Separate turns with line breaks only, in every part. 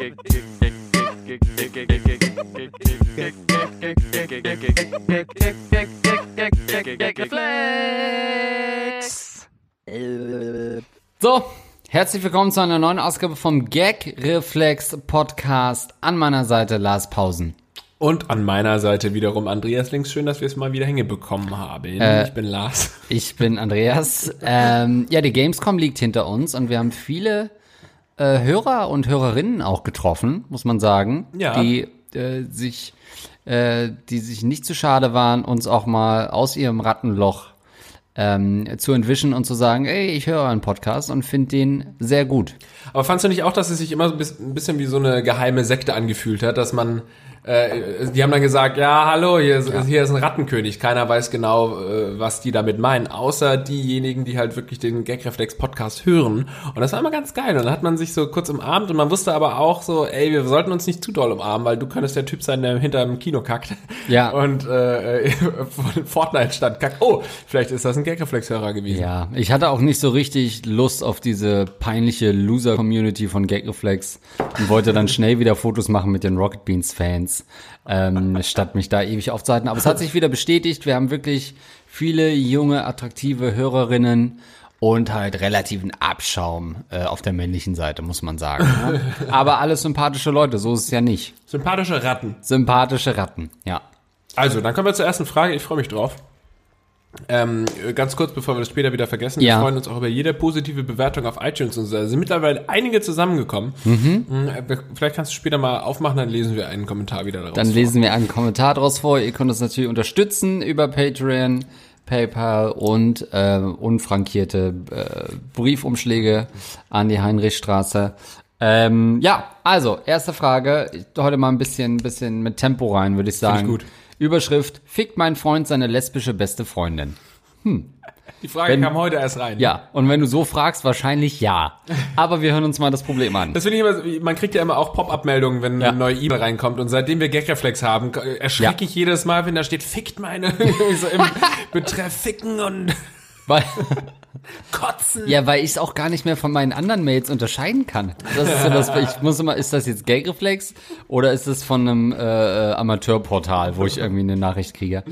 So, herzlich willkommen zu einer neuen Ausgabe vom Gag Reflex Podcast. An meiner Seite Lars Pausen.
Und an meiner Seite wiederum Andreas Links. Schön, dass wir es mal wieder hingebekommen haben.
Äh,
ich bin Lars.
Ich bin Andreas. ähm, ja, die Gamescom liegt hinter uns und wir haben viele äh, Hörer und Hörerinnen auch getroffen, muss man sagen,
Ja.
die äh, sich, äh, die sich nicht zu schade waren, uns auch mal aus ihrem Rattenloch ähm, zu entwischen und zu sagen, ey, ich höre euren Podcast und finde den sehr gut.
Aber fandst du nicht auch, dass es sich immer ein bisschen wie so eine geheime Sekte angefühlt hat, dass man, äh, die haben dann gesagt, ja, hallo, hier ist, hier ist ein Rattenkönig. Keiner weiß genau, äh, was die damit meinen, außer diejenigen, die halt wirklich den Gagreflex-Podcast hören. Und das war immer ganz geil. Und dann hat man sich so kurz umarmt und man wusste aber auch so, ey, wir sollten uns nicht zu doll umarmen, weil du könntest der Typ sein, der hinter dem Kino kackt.
Ja.
Und äh, Fortnite stand kackt. Oh, vielleicht ist das ein Gagreflex-Hörer gewesen.
Ja, ich hatte auch nicht so richtig Lust auf diese peinliche Loser-Community von Gagreflex und wollte dann schnell wieder Fotos machen mit den Rocket Beans-Fans, ähm, statt mich da ewig aufzuhalten. Aber es hat sich wieder bestätigt, wir haben wirklich viele junge, attraktive Hörerinnen und halt relativen Abschaum äh, auf der männlichen Seite, muss man sagen. Ne? Aber alles sympathische Leute, so ist es ja nicht.
Sympathische Ratten.
Sympathische Ratten, ja.
Also, dann kommen wir zur ersten Frage. Ich freue mich drauf. Ähm, ganz kurz, bevor wir das später wieder vergessen,
Ja.
wir freuen uns auch über jede positive Bewertung auf iTunes und so. Da sind mittlerweile einige zusammengekommen. Mhm. Vielleicht kannst du später mal aufmachen, dann lesen wir einen Kommentar wieder daraus.
Dann
vor.
lesen wir einen Kommentar daraus vor. Ihr könnt uns natürlich unterstützen über Patreon, PayPal und äh, unfrankierte äh, Briefumschläge an die Heinrichstraße. Ähm, ja, also, erste Frage. Ich- Heute mal ein bisschen, bisschen mit Tempo rein, würde ich sagen.
gut.
Überschrift, fickt mein Freund seine lesbische beste Freundin.
Die Frage
wenn-
kam heute erst rein.
Ja, und wenn du so fragst, wahrscheinlich ja. Aber wir hören uns mal das Problem an.
Das finde ich immer, man kriegt ja immer auch Pop-Up-Meldungen, wenn
Ja.
eine neue E-Mail reinkommt. Und seitdem wir Gagreflex haben, äh, erschrecke
Ja.
ich jedes Mal, wenn da steht, fickt meine, so im Betreff ficken und
Weil,
kotzen.
Ja, weil ich es auch gar nicht mehr von meinen anderen Mails unterscheiden kann. Das ist so das, ich muss immer, ist das jetzt Gagreflex oder ist es von einem äh, äh, Amateurportal, wo ich irgendwie eine Nachricht kriege?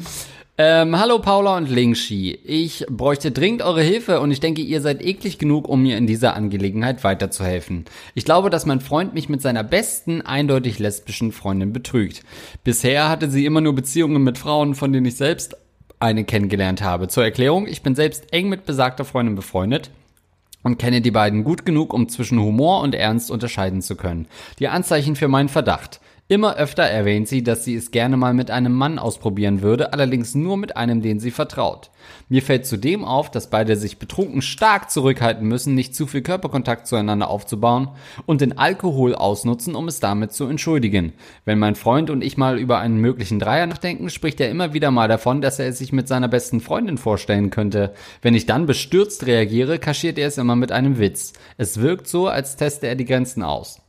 Ähm, hallo Paula und Lingshi. Ich bräuchte dringend eure Hilfe und ich denke, ihr seid eklig genug, um mir in dieser Angelegenheit weiterzuhelfen. Ich glaube, dass mein Freund mich mit seiner besten, eindeutig lesbischen Freundin betrügt. Bisher hatte sie immer nur Beziehungen mit Frauen, von denen ich selbst eine kennengelernt habe. Zur Erklärung, ich bin selbst eng mit besagter Freundin befreundet und kenne die beiden gut genug, um zwischen Humor und Ernst unterscheiden zu können. Die Anzeichen für meinen Verdacht. Immer öfter erwähnt sie, dass sie es gerne mal mit einem Mann ausprobieren würde, allerdings nur mit einem, den sie vertraut. Mir fällt zudem auf, dass beide sich betrunken stark zurückhalten müssen, nicht zu viel Körperkontakt zueinander aufzubauen und den Alkohol ausnutzen, um es damit zu entschuldigen. Wenn mein Freund und ich mal über einen möglichen Dreier nachdenken, spricht er immer wieder mal davon, dass er es sich mit seiner besten Freundin vorstellen könnte. Wenn ich dann bestürzt reagiere, kaschiert er es immer mit einem Witz. Es wirkt so, als teste er die Grenzen aus.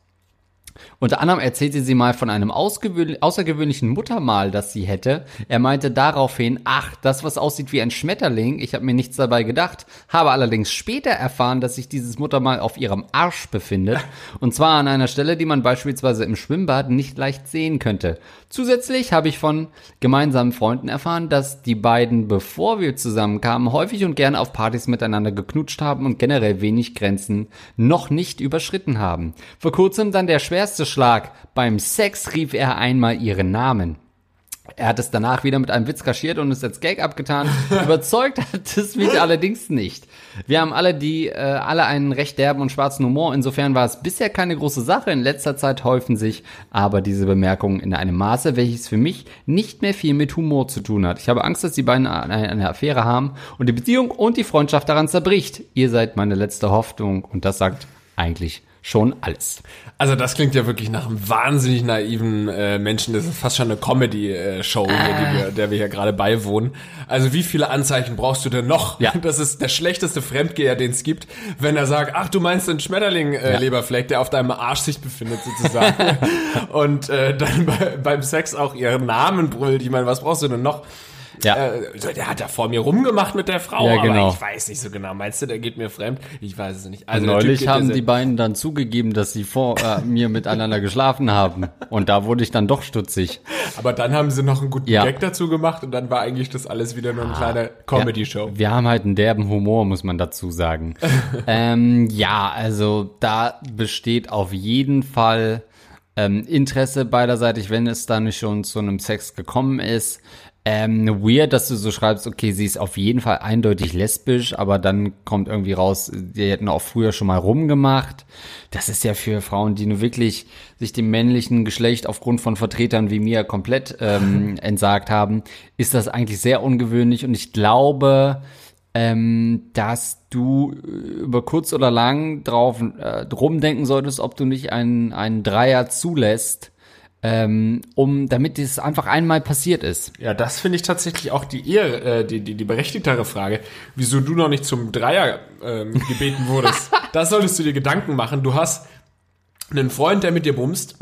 Unter anderem erzählte sie mal von einem außergewöhnlichen Muttermal, das sie hätte. Er meinte daraufhin, ach, das was aussieht wie ein Schmetterling, ich habe mir nichts dabei gedacht, habe allerdings später erfahren, dass sich dieses Muttermal auf ihrem Arsch befindet. Und zwar an einer Stelle, die man beispielsweise im Schwimmbad nicht leicht sehen könnte. Zusätzlich habe ich von gemeinsamen Freunden erfahren, dass die beiden, bevor wir zusammenkamen, häufig und gerne auf Partys miteinander geknutscht haben und generell wenig Grenzen noch nicht überschritten haben. Vor kurzem dann der schwerste Schlag. Beim Sex rief er einmal ihren Namen. Er hat es danach wieder mit einem Witz kaschiert und es als Gag abgetan. Überzeugt hat es mich allerdings nicht. Wir haben alle die, äh, alle einen recht derben und schwarzen Humor. Insofern war es bisher keine große Sache. In letzter Zeit häufen sich aber diese Bemerkungen in einem Maße, welches für mich nicht mehr viel mit Humor zu tun hat. Ich habe Angst, dass die beiden eine, eine Affäre haben und die Beziehung und die Freundschaft daran zerbricht. Ihr seid meine letzte Hoffnung und das sagt eigentlich schon alles.
Also das klingt ja wirklich nach einem wahnsinnig naiven äh, Menschen. Das ist fast schon eine Comedy-Show, hier, die wir, der wir hier gerade beiwohnen. Also wie viele Anzeichen brauchst du denn noch?
Ja.
Das ist der schlechteste Fremdgeher, den es gibt, wenn er sagt, ach, du meinst den Schmetterling, äh,
Ja.
Leberfleck, der auf deinem Arsch sich befindet sozusagen. Und äh, dann bei, beim Sex auch ihren Namen brüllt. Ich meine, was brauchst du denn noch?
Ja.
Äh, so, der hat ja vor mir rumgemacht mit der Frau,
Ja, genau.
aber ich weiß nicht so genau. Meinst du, der geht mir fremd? Ich weiß es nicht. Also
Neulich haben die beiden dann zugegeben, dass sie vor äh, mir miteinander geschlafen haben. Und da wurde ich dann doch stutzig.
Aber dann haben sie noch einen guten
Ja.
Gag dazu gemacht und dann war eigentlich das alles wieder nur eine kleine Comedy-Show.
Wir haben halt einen derben Humor, muss man dazu sagen. ähm, ja, also da besteht auf jeden Fall ähm, Interesse beiderseitig, wenn es da nicht schon zu einem Sex gekommen ist. Ähm, weird, dass du so schreibst, okay, sie ist auf jeden Fall eindeutig lesbisch, aber dann kommt irgendwie raus, die hätten auch früher schon mal rumgemacht. Das ist ja für Frauen, die nur wirklich sich dem männlichen Geschlecht aufgrund von Vertretern wie mir komplett ähm, entsagt haben, ist das eigentlich sehr ungewöhnlich und ich glaube, ähm, dass du äh, über kurz oder lang drauf äh, rumdenken solltest, ob du nicht einen, einen Dreier zulässt, ähm, um damit das einfach einmal passiert ist.
Ja, das finde ich tatsächlich auch die eher äh, die, die, die berechtigtere Frage, wieso du noch nicht zum Dreier ähm, gebeten wurdest. das solltest du dir Gedanken machen. Du hast einen Freund, der mit dir bumst.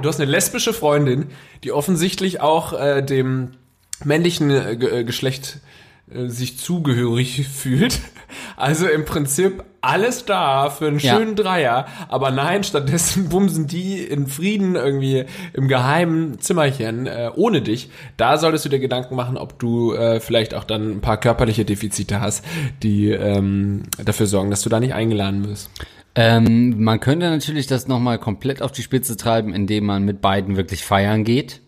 Du hast eine lesbische Freundin, die offensichtlich auch äh, dem männlichen äh, äh, Geschlecht äh, sich zugehörig fühlt. Also im Prinzip alles da für einen
Ja.
schönen Dreier, aber nein, stattdessen bumsen die in Frieden irgendwie im geheimen Zimmerchen äh, ohne dich. Da solltest du dir Gedanken machen, ob du äh, vielleicht auch dann ein paar körperliche Defizite hast, die ähm, dafür sorgen, dass du da nicht eingeladen wirst.
Ähm, man könnte natürlich das nochmal komplett auf die Spitze treiben, indem man mit beiden wirklich feiern geht.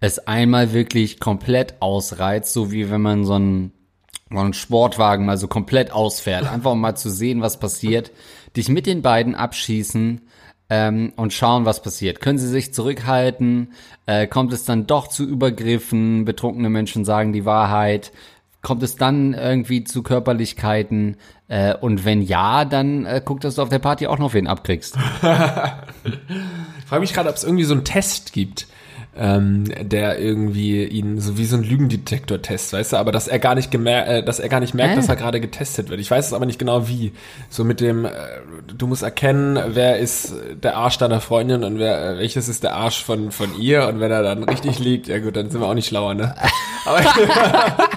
Es einmal wirklich komplett ausreizt, so wie wenn man so einen, so einen Sportwagen mal so komplett ausfährt. Einfach um mal zu sehen, was passiert. Dich mit den beiden abschießen ähm, und schauen, was passiert. Können sie sich zurückhalten? Äh, kommt es dann doch zu Übergriffen? Betrunkene Menschen sagen die Wahrheit. Kommt es dann irgendwie zu Körperlichkeiten? Äh, und wenn ja, dann äh, guck, dass du auf der Party auch noch wen abkriegst.
Ich frage mich gerade, ob es irgendwie so einen Test gibt, ähm, der irgendwie ihn so wie so ein Lügendetektor-Test, weißt du, aber dass er gar nicht gemer äh, dass er gar nicht merkt,
Äh.
dass er gerade getestet wird. Ich weiß es aber nicht genau wie. So mit dem, äh, du musst erkennen, wer ist der Arsch deiner Freundin und wer äh, welches ist der Arsch von von ihr und wenn er dann richtig liegt, ja gut, dann sind wir auch nicht schlauer, ne? Aber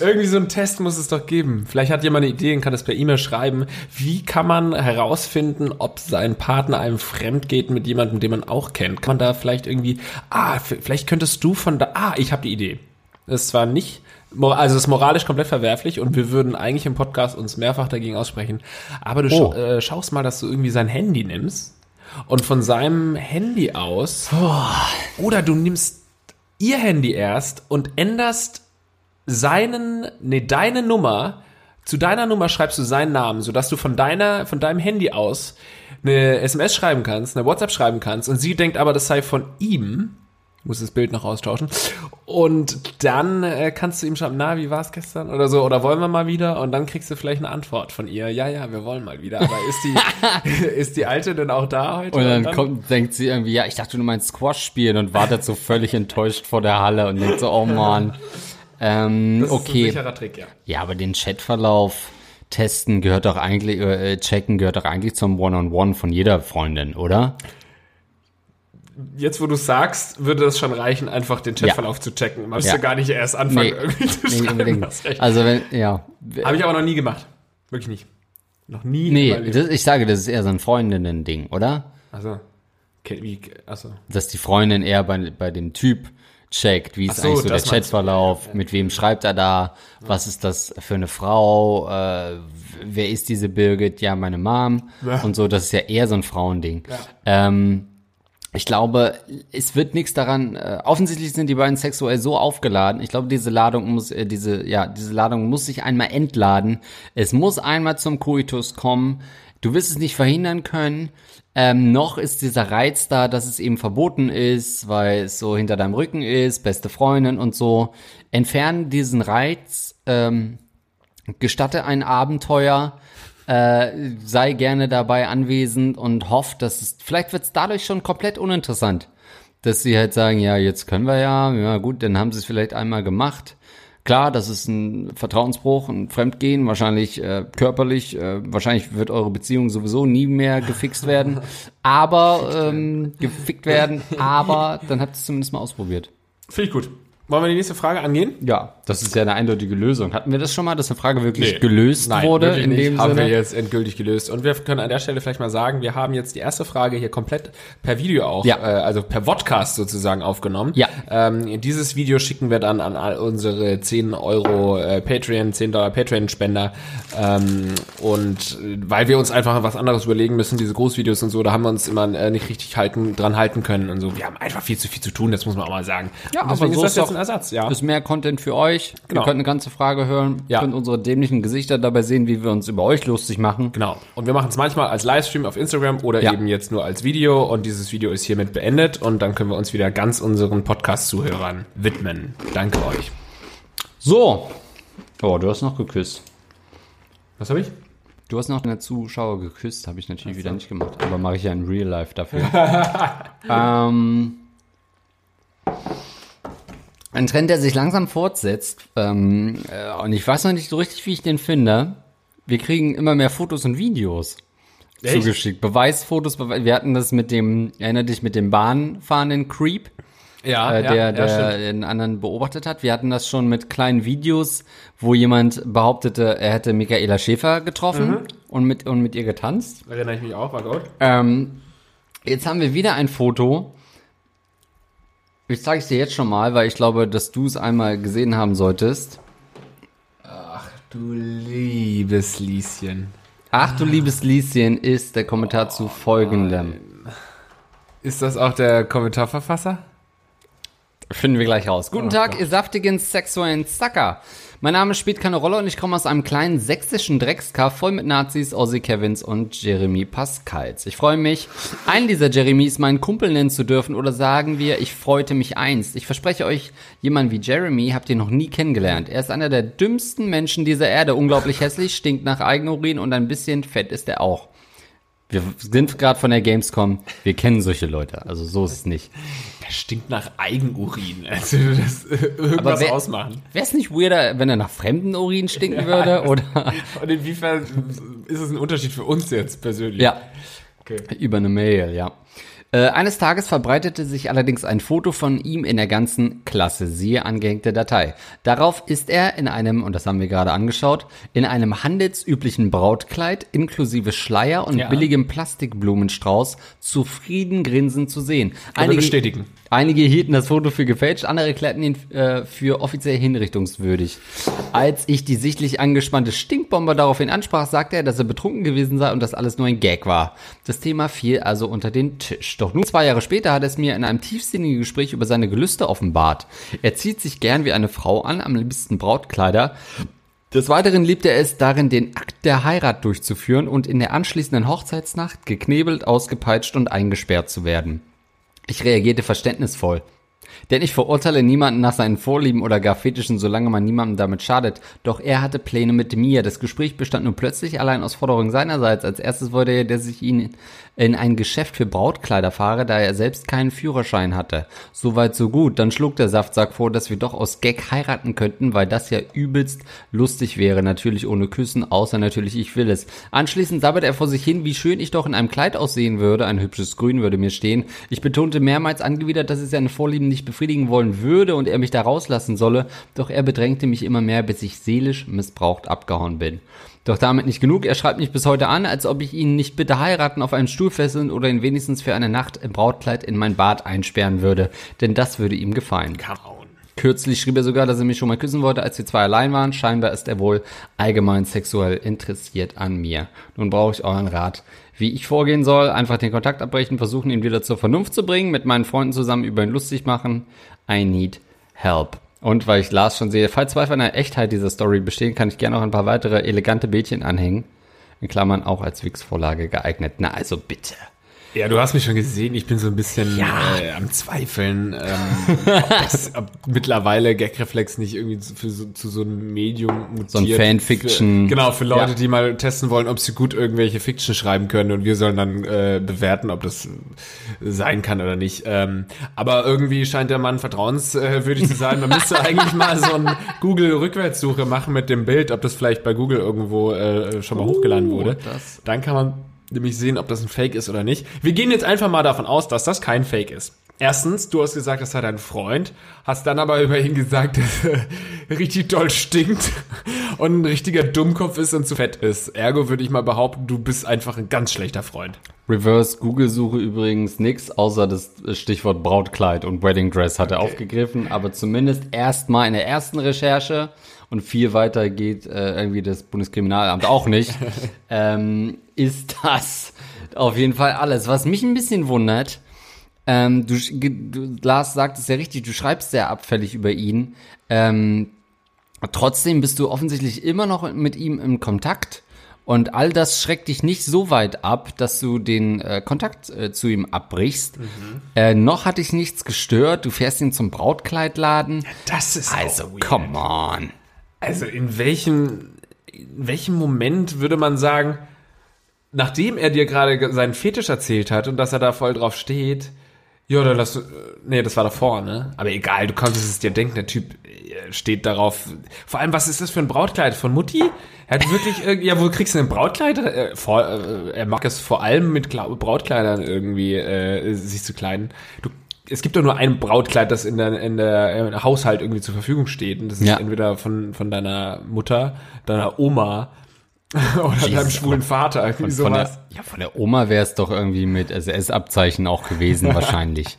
irgendwie so einen Test muss es doch geben. Vielleicht hat jemand eine Idee und kann das per E-Mail schreiben. Wie kann man herausfinden, ob sein Partner einem fremd geht mit jemandem, den man auch kennt? Kann man da vielleicht irgendwie, ah, vielleicht könntest du von da, ah, ich habe die Idee. Das ist zwar nicht, also es ist moralisch komplett verwerflich und wir würden eigentlich im Podcast uns mehrfach dagegen aussprechen. Aber du
Oh.
scha äh, schaust mal, dass du irgendwie sein Handy nimmst und von seinem Handy aus, oder du nimmst ihr Handy erst und änderst seinen, nee, deine Nummer, zu deiner Nummer schreibst du seinen Namen, sodass du von deiner, von deinem Handy aus eine SMS schreiben kannst, eine WhatsApp schreiben kannst und sie denkt aber, das sei von ihm. Ich muss das Bild noch austauschen. Und dann äh, kannst du ihm schreiben, na, wie war es gestern? Oder so, oder wollen wir mal wieder? Und dann kriegst du vielleicht eine Antwort von ihr. Ja, ja, wir wollen mal wieder. Aber ist die, ist die Alte denn auch da heute?
Und dann kommt, denkt sie irgendwie, ja, ich dachte, du meinst Squash spielen und wartet so völlig enttäuscht vor der Halle und denkt so, oh man. Ähm,
das ist ein
okay.
sicherer Trick, ja.
Ja, aber den Chatverlauf testen gehört doch eigentlich, äh, checken gehört doch eigentlich zum One-on-One von jeder Freundin, oder?
Jetzt, wo du sagst, würde das schon reichen, einfach den Chatverlauf zu checken. Man müsste
Ja.
gar nicht erst anfangen,
Nee,
irgendwie zu
Nee,
schreiben.
Also wenn, ja.
Habe ich aber noch nie gemacht. Wirklich nicht. Noch nie.
Nee, das, ich sage, das ist eher so ein Freundinnen-Ding, oder?
Also, okay, wie, also.
Dass die Freundin eher bei, bei dem Typ checkt, wie ist
so,
eigentlich so der. Chatverlauf, mit wem schreibt er da, was ist das für eine Frau, äh, wer ist diese Birgit, ja, meine Mom
Ja.
und so, das ist ja eher so ein Frauending.
Ja.
Ähm, ich glaube, es wird nichts daran. Äh, offensichtlich sind die beiden sexuell so aufgeladen. Ich glaube, diese Ladung muss, äh, diese, ja, diese Ladung muss sich einmal entladen. Es muss einmal zum Koitus kommen. Du wirst es nicht verhindern können. Ähm, noch ist dieser Reiz da, dass es eben verboten ist, weil es so hinter deinem Rücken ist, beste Freundin und so. Entfernen diesen Reiz. Ähm, gestatte ein Abenteuer, äh, sei gerne dabei anwesend und hofft, dass es, vielleicht wird es dadurch schon komplett uninteressant, dass sie halt sagen, ja, jetzt können wir ja, ja gut, dann haben sie es vielleicht einmal gemacht. Klar, das ist ein Vertrauensbruch, ein Fremdgehen, wahrscheinlich äh, körperlich, äh, wahrscheinlich wird eure Beziehung sowieso nie mehr gefixt werden, aber ähm, gefickt werden, aber dann habt ihr es zumindest mal ausprobiert.
Finde ich gut. Wollen wir die nächste Frage angehen?
Ja, das ist ja eine eindeutige Lösung. Hatten wir das schon mal, dass eine Frage wirklich
Nee.
gelöst
Nein,
wurde
wirklich
in
nicht.
dem
haben
Sinne?
wir jetzt endgültig gelöst. Und wir können an der Stelle vielleicht mal sagen, wir haben jetzt die erste Frage hier komplett per Video auch,
Ja.
äh, also per Podcast sozusagen aufgenommen.
Ja.
Ähm, dieses Video schicken wir dann an all unsere 10 Euro äh, Patreon, 10 Dollar Patreon-Spender. Ähm, und äh, weil wir uns einfach was anderes überlegen müssen, diese Großvideos und so, da haben wir uns immer äh, nicht richtig halten, dran halten können und so. Wir haben einfach viel zu viel zu tun, das muss man auch mal sagen.
Ja,
Und deswegen
aber so
ist das jetzt ein Ersatz, ja.
Ist mehr Content für euch.
Genau.
Ihr könnt eine ganze Frage hören.
Ja.
Ihr könnt unsere dämlichen Gesichter dabei sehen, wie wir uns über euch lustig machen.
Genau. Und wir machen es manchmal als Livestream auf Instagram oder
Ja.
eben jetzt nur als Video. Und dieses Video ist hiermit beendet. Und dann können wir uns wieder ganz unseren Podcast-Zuhörern widmen. Danke euch.
So. Oh, du hast noch geküsst.
Was habe ich?
Du hast noch deine Zuschauer geküsst, habe ich natürlich wieder nicht gemacht. Aber mache ich ja in Real Life dafür. ähm, ein Trend, der sich langsam fortsetzt. Ähm, äh, und ich weiß noch nicht so richtig, wie ich den finde. Wir kriegen immer mehr Fotos und Videos
Echt?
zugeschickt. Beweisfotos. Bewe wir hatten das mit dem, erinnere dich, mit dem Bahnfahrenden Creep.
Ja,
äh, der, der den anderen beobachtet hat. Wir hatten das schon mit kleinen Videos, wo jemand behauptete, er hätte Michaela Schäfer getroffen und, mit, und mit ihr getanzt.
Erinnere ich mich auch, war gut.
Ähm, jetzt haben wir wieder ein Foto. Ich zeige es dir jetzt schon mal, weil ich glaube, dass du es einmal gesehen haben solltest.
Du liebes Lieschen.
Ach du liebes Lieschen ist der Kommentar zu folgendem.
Ist das auch der Kommentarverfasser?
Finden wir gleich raus. Guten
Oh
Tag,
Gott.
ihr saftigen sexuellen Zacker. Mein Name spielt keine Rolle und ich komme aus einem kleinen sächsischen Dreckskaff voll mit Nazis, Ozzy Kevins und Jeremy Pascals. Ich freue mich, einen dieser Jeremys meinen Kumpel nennen zu dürfen oder sagen wir, ich freute mich einst. Ich verspreche euch, jemand wie Jeremy habt ihr noch nie kennengelernt. Er ist einer der dümmsten Menschen dieser Erde, unglaublich hässlich, stinkt nach Eigenurin und ein bisschen fett ist er auch. Wir sind gerade von der Gamescom, wir kennen solche Leute, also so ist es nicht.
Der stinkt nach Eigenurin. Also das irgendwas
wer-
ausmachen.
Wäre es nicht weirder, wenn er nach fremden Urin stinken würde? Oder
Und inwiefern ist es ein Unterschied für uns jetzt persönlich?
ja,
Okay.
über eine Mail, ja. Äh, eines Tages verbreitete sich allerdings ein Foto von ihm in der ganzen Klasse, siehe angehängte Datei. Darauf ist er in einem, und das haben wir gerade angeschaut, in einem handelsüblichen Brautkleid inklusive Schleier und
Ja.
billigem Plastikblumenstrauß zufrieden grinsend zu sehen.
wir bestätigen.
Einige hielten das Foto für gefälscht, andere erklärten ihn äh, für offiziell hinrichtungswürdig. Als ich die sichtlich angespannte Stinkbombe daraufhin ansprach, sagte er, dass er betrunken gewesen sei und dass alles nur ein Gag war. Das Thema fiel also unter den Tisch. Doch nun zwei Jahre später hat er es mir in einem tiefsinnigen Gespräch über seine Gelüste offenbart. Er zieht sich gern wie eine Frau an, am liebsten Brautkleider. Des Weiteren liebt er es darin, den Akt der Heirat durchzuführen und in der anschließenden Hochzeitsnacht geknebelt, ausgepeitscht und eingesperrt zu werden. Ich reagierte verständnisvoll. Denn ich verurteile niemanden nach seinen Vorlieben oder gar Fetischen, solange man niemandem damit schadet. Doch er hatte Pläne mit mir. Das Gespräch bestand nun plötzlich allein aus Forderungen seinerseits. Als erstes wollte er, dass ich ihn in ein Geschäft für Brautkleider fahre, da er selbst keinen Führerschein hatte. Soweit so gut. Dann schlug der Saftsack vor, dass wir doch aus Gag heiraten könnten, weil das ja übelst lustig wäre. Natürlich ohne Küssen, außer natürlich ich will es. Anschließend sabberte er vor sich hin, wie schön ich doch in einem Kleid aussehen würde. Ein hübsches Grün würde mir stehen. Ich betonte mehrmals angewidert, dass ich seine Vorlieben nicht befriedigen wollen würde und er mich da rauslassen solle. Doch er bedrängte mich immer mehr, bis ich seelisch missbraucht abgehauen bin. Doch damit nicht genug. Er schreibt mich bis heute an, als ob ich ihn nicht bitte heiraten, auf einen Stuhl fesseln oder ihn wenigstens für eine Nacht im Brautkleid in mein Bad einsperren würde. Denn das würde ihm gefallen. Kürzlich schrieb er sogar, dass er mich schon mal küssen wollte, als wir zwei allein waren. Scheinbar ist er wohl allgemein sexuell interessiert an mir. Nun brauche ich euren Rat. Wie ich vorgehen soll, einfach den Kontakt abbrechen, versuchen ihn wieder zur Vernunft zu bringen, mit meinen Freunden zusammen über ihn lustig machen. I need help. Und weil ich Lars schon sehe, falls Zweifel an der Echtheit dieser Story bestehen, kann ich gerne noch ein paar weitere elegante Bildchen anhängen. In Klammern auch als Wix-Vorlage geeignet. Na, also bitte.
Ja, du hast mich schon gesehen, ich bin so ein bisschen
Ja.
äh, am Zweifeln, ähm, ob, das, ob mittlerweile Gagreflex nicht irgendwie zu, so, zu so einem Medium mutiert.
So ein Fanfiction.
Für, genau, für Leute,
Ja.
die mal testen wollen, ob sie gut irgendwelche Fiction schreiben können und wir sollen dann äh, bewerten, ob das sein kann oder nicht. Ähm, aber irgendwie scheint der Mann vertrauenswürdig zu sein. Man müsste eigentlich mal so eine Google-Rückwärtssuche machen mit dem Bild, ob das vielleicht bei Google irgendwo äh, schon mal hochgeladen wurde.
das-
Dann kann man nämlich sehen, ob das ein Fake ist oder nicht. Wir gehen jetzt einfach mal davon aus, dass das kein Fake ist. Erstens, du hast gesagt, das sei dein Freund, hast dann aber über ihn gesagt, dass er richtig doll stinkt und ein richtiger Dummkopf ist und zu fett ist. Ergo würde ich mal behaupten, du bist einfach ein ganz schlechter Freund.
Reverse Google-Suche übrigens nix, außer das Stichwort Brautkleid und Wedding Dress hat er aufgegriffen, aber zumindest erstmal in der ersten Recherche und viel weiter geht äh, irgendwie das Bundeskriminalamt auch nicht, ähm, ist das auf jeden Fall alles. Was mich ein bisschen wundert, ähm, du, du, Lars sagt es ja richtig, du schreibst sehr abfällig über ihn. Ähm, trotzdem bist du offensichtlich immer noch mit ihm im Kontakt. Und all das schreckt dich nicht so weit ab, dass du den äh, Kontakt äh, zu ihm abbrichst. Mhm. Äh, noch hat dich nichts gestört. Du fährst ihn zum Brautkleidladen.
Das ist
also, come on.
Also in welchem, in welchem Moment würde man sagen, nachdem er dir gerade seinen Fetisch erzählt hat und dass er da voll drauf steht, ja, dann lass du, nee, das war davor, ne? Aber egal, du konntest es dir denken, der Typ äh, steht darauf. Vor allem, was ist das für ein Brautkleid von Mutti? Er hat wirklich, ja, wo kriegst du ein Brautkleid? Äh, vor, äh, er mag es vor allem mit Brautkleidern irgendwie äh, sich zu kleiden. Du, es gibt doch nur ein Brautkleid, das in der, in der im Haushalt irgendwie zur Verfügung steht. Und das ist ja. entweder von, von deiner Mutter, deiner Oma Oder Jesus, deinem schwulen Vater,
von, sowas. Von der, ja, von der Oma wäre es doch irgendwie mit SS-Abzeichen auch gewesen, wahrscheinlich.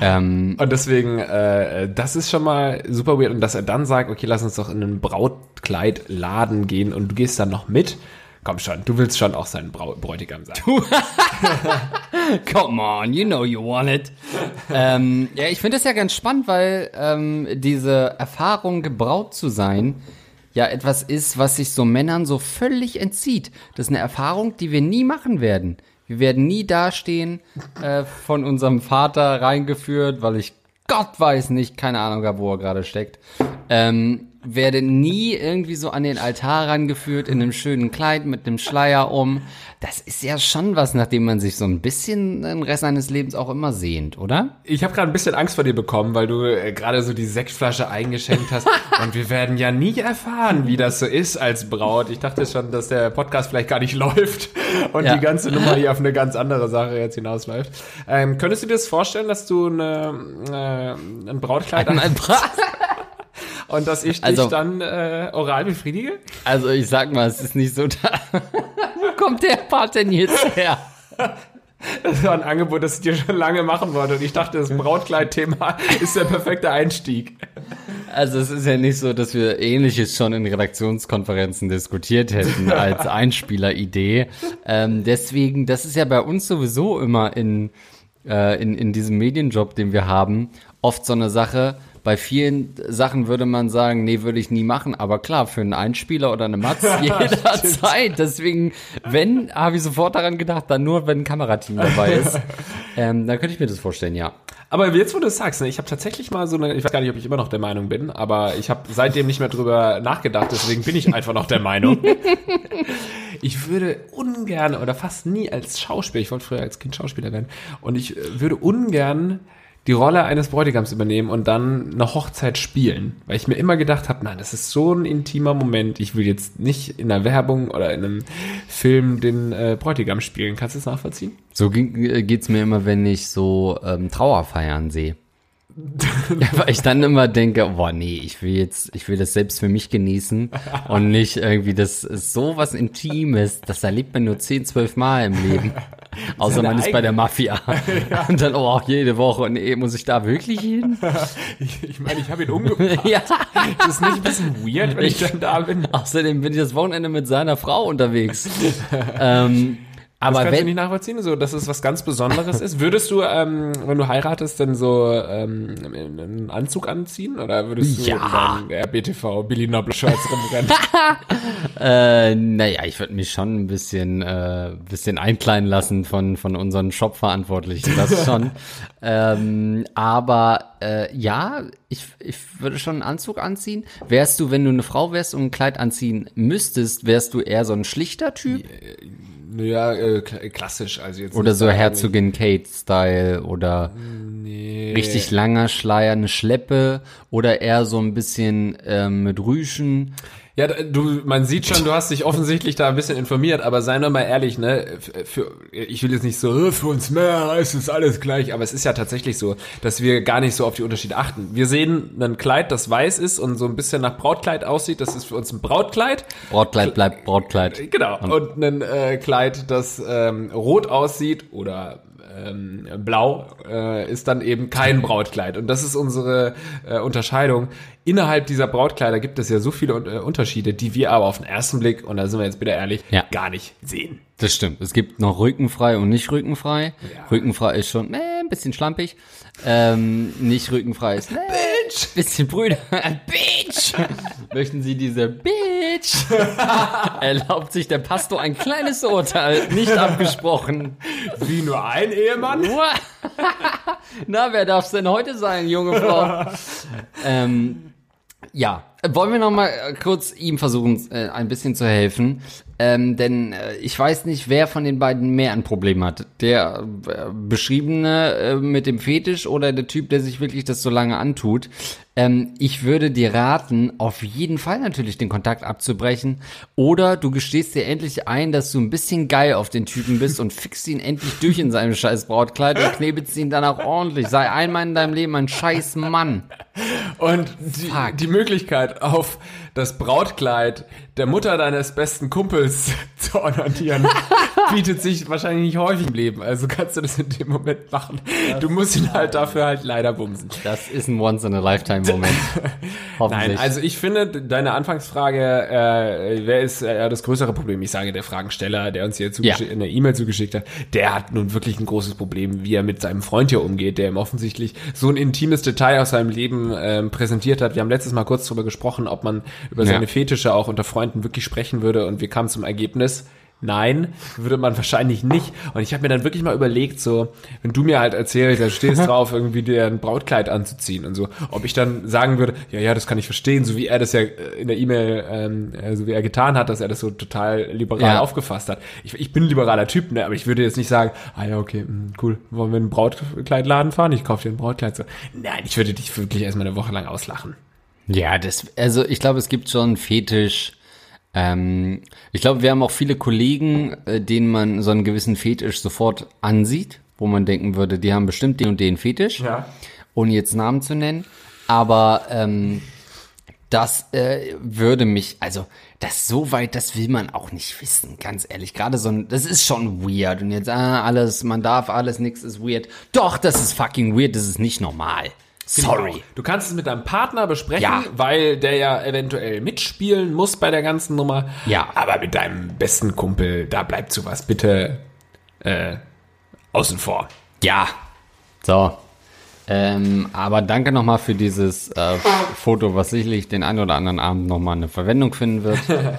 ähm, und deswegen, äh, das ist schon mal super weird. Und dass er dann sagt, okay, lass uns doch in einen Brautkleidladen gehen und du gehst dann noch mit. Komm schon, du willst schon auch sein Brau Bräutigam sein.
Come on, you know you want it. ähm, ja, ich finde das ja ganz spannend, weil ähm, diese Erfahrung, gebraut zu sein, ja etwas ist, was sich so Männern so völlig entzieht. Das ist eine Erfahrung, die wir nie machen werden. Wir werden nie dastehen, äh, von unserem Vater reingeführt, weil ich Gott weiß nicht, keine Ahnung wo er gerade steckt. Ähm, werde nie irgendwie so an den Altar rangeführt in einem schönen Kleid mit einem Schleier um. Das ist ja schon was, nachdem man sich so ein bisschen den Rest seines Lebens auch immer sehnt, oder?
Ich habe gerade ein bisschen Angst vor dir bekommen, weil du äh, gerade so die Sektflasche eingeschenkt hast. und wir werden ja nie erfahren, wie das so ist als Braut. Ich dachte schon, dass der Podcast vielleicht gar nicht läuft und ja. die ganze Nummer hier auf eine ganz andere Sache jetzt hinausläuft. Ähm, könntest du dir das vorstellen, dass du eine, äh, ein Brautkleid ein, ein Bra und dass ich also, dich dann äh, oral befriedige?
Also ich sag mal, es ist nicht so da. Wo kommt der Part denn jetzt her?
Das war ein Angebot, das ich dir schon lange machen wollte. Und ich dachte, das Brautkleid-Thema ist der perfekte Einstieg.
Also es ist ja nicht so, dass wir Ähnliches schon in Redaktionskonferenzen diskutiert hätten als Einspieleridee. Ähm, deswegen, das ist ja bei uns sowieso immer in, äh, in, in diesem Medienjob, den wir haben, oft so eine Sache, bei vielen Sachen würde man sagen, nee, würde ich nie machen. Aber klar, für einen Einspieler oder eine Matz jederzeit. Deswegen, wenn, habe ich sofort daran gedacht, dann nur, wenn ein Kamerateam dabei ist. ähm, dann könnte ich mir das vorstellen, ja.
Aber jetzt, wo du es sagst, ne, ich habe tatsächlich mal so eine, ich weiß gar nicht, ob ich immer noch der Meinung bin, aber ich habe seitdem nicht mehr drüber nachgedacht, deswegen bin ich einfach noch der Meinung. ich würde ungern oder fast nie als Schauspieler, ich wollte früher als Kind Schauspieler werden, und ich äh, würde ungern die Rolle eines Bräutigams übernehmen und dann eine Hochzeit spielen. Weil ich mir immer gedacht habe, nein, das ist so ein intimer Moment. Ich will jetzt nicht in einer Werbung oder in einem Film den äh, Bräutigam spielen. Kannst du das nachvollziehen?
So äh, geht's mir immer, wenn ich so ähm, Trauerfeiern sehe. ja, weil ich dann immer denke, boah, nee, ich will jetzt, ich will das selbst für mich genießen und nicht irgendwie, das ist so was Intimes, das erlebt man nur 10, 12 Mal im Leben. Außer man ist bei der Mafia. ja. Und dann, oh, jede Woche, nee, muss ich da wirklich hin?
ich meine, ich, mein, ich habe ihn umgebracht. ja. Das ist nicht ein bisschen weird, wenn ich, ich dann da bin.
Außerdem bin ich das Wochenende mit seiner Frau unterwegs. ähm,
aber das kannst wenn, du nicht nachvollziehen, so, dass es was ganz Besonderes ist. Würdest du, ähm, wenn du heiratest, denn so ähm, einen Anzug anziehen oder würdest du
ja.
in deinem RBTV Billy Noble Shirts rumrennen?
äh, naja, ich würde mich schon ein bisschen, äh, bisschen einkleiden lassen von von unseren Shop-Verantwortlichen, das schon. ähm, aber äh, ja, ich, ich würde schon einen Anzug anziehen. Wärst du, wenn du eine Frau wärst und ein Kleid anziehen müsstest, wärst du eher so ein schlichter Typ?
Ja ja, äh, klassisch. Also jetzt
oder so Herzogin Kate-Style oder nee. richtig langer Schleier, eine Schleppe oder eher so ein bisschen ähm, mit Rüschen.
Ja, du, man sieht schon, du hast dich offensichtlich da ein bisschen informiert, aber seien wir mal ehrlich, ne, für, ich will jetzt nicht so, äh, für uns mehr ist es alles gleich, aber es ist ja tatsächlich so, dass wir gar nicht so auf die Unterschiede achten. Wir sehen ein Kleid, das weiß ist und so ein bisschen nach Brautkleid aussieht, das ist für uns ein Brautkleid.
Brautkleid bleibt Brautkleid.
Genau. Und ein äh, Kleid, das ähm, rot aussieht oder ähm, blau äh, ist dann eben kein Brautkleid. Und das ist unsere äh, Unterscheidung. Innerhalb dieser Brautkleider gibt es ja so viele äh, Unterschiede, die wir aber auf den ersten Blick, und da sind wir jetzt bitte ehrlich,
Ja.
gar nicht sehen.
Das stimmt. Es gibt noch rückenfrei und nicht rückenfrei.
Ja.
Rückenfrei ist schon äh, ein bisschen schlampig. Ähm, nicht rückenfrei ist
Bitch!
bisschen Brüder. Bitch! Möchten Sie diese Bitch? Erlaubt sich der Pastor ein kleines Urteil, nicht abgesprochen.
Wie nur ein Ehemann?
Na, wer darf's denn heute sein, junge Frau? ähm, ja, wollen wir noch mal äh, kurz ihm versuchen, äh, ein bisschen zu helfen. Ähm, denn äh, ich weiß nicht, wer von den beiden mehr ein Problem hat. Der äh, Beschriebene äh, mit dem Fetisch oder der Typ, der sich wirklich das so lange antut. Ähm, ich würde dir raten, auf jeden Fall natürlich den Kontakt abzubrechen. Oder du gestehst dir endlich ein, dass du ein bisschen geil auf den Typen bist und fixst ihn endlich durch in seinem scheiß Brautkleid und knebelst ihn dann auch ordentlich. Sei einmal in deinem Leben ein scheiß Mann.
Und die, die Möglichkeit, auf das Brautkleid der Mutter deines besten Kumpels zu honorieren, bietet sich wahrscheinlich nicht häufig im Leben. Also kannst du das in dem Moment machen. Du musst ihn halt dafür halt leider bumsen.
Das ist ein Once-in-a-Lifetime-Moment.
Nein, also ich finde, deine Anfangsfrage, äh, wer ist äh, das größere Problem? Ich sage, der Fragensteller, der uns hier
Ja.
eine E-Mail zugeschickt hat, der hat nun wirklich ein großes Problem, wie er mit seinem Freund hier umgeht, der ihm offensichtlich so ein intimes Detail aus seinem Leben ähm, präsentiert hat. Wir haben letztes Mal kurz darüber gesprochen, ob man über
Ja.
seine Fetische auch unter Freunden wirklich sprechen würde und wir kamen zum Ergebnis, Nein, würde man wahrscheinlich nicht. Und ich habe mir dann wirklich mal überlegt, so, wenn du mir halt erzählst, da stehst drauf, irgendwie dir ein Brautkleid anzuziehen und so, ob ich dann sagen würde, ja, ja, das kann ich verstehen, so wie er das ja äh, in der E-Mail, ähm, äh, so wie er getan hat, dass er das so total liberal
Ja.
aufgefasst hat. Ich, ich bin ein liberaler Typ, ne, aber ich würde jetzt nicht sagen, ah ja, okay, mh, cool, wollen wir in einen Brautkleidladen fahren? Ich kaufe dir ein Brautkleid. So. Nein, ich würde dich wirklich erstmal eine Woche lang auslachen.
Ja, das, also ich glaube, es gibt schon Fetisch. Ähm, ich glaube, wir haben auch viele Kollegen, äh, denen man so einen gewissen Fetisch sofort ansieht, wo man denken würde, die haben bestimmt den und den Fetisch,
Ja.
ohne jetzt Namen zu nennen. Aber ähm, das äh, würde mich, also das so weit, das will man auch nicht wissen, ganz ehrlich. Gerade so ein, das ist schon weird. Und jetzt, ah, alles, man darf alles, nix ist weird. Doch, das ist fucking weird, das ist nicht normal. Sorry.
Du kannst es mit deinem Partner besprechen,
Ja.
weil der ja eventuell mitspielen muss bei der ganzen Nummer.
Ja.
Aber mit deinem besten Kumpel, da bleibt sowas bitte äh, außen vor.
Ja. So. Ähm, aber danke nochmal für dieses äh, Foto, was sicherlich den einen oder anderen Abend nochmal eine Verwendung finden wird.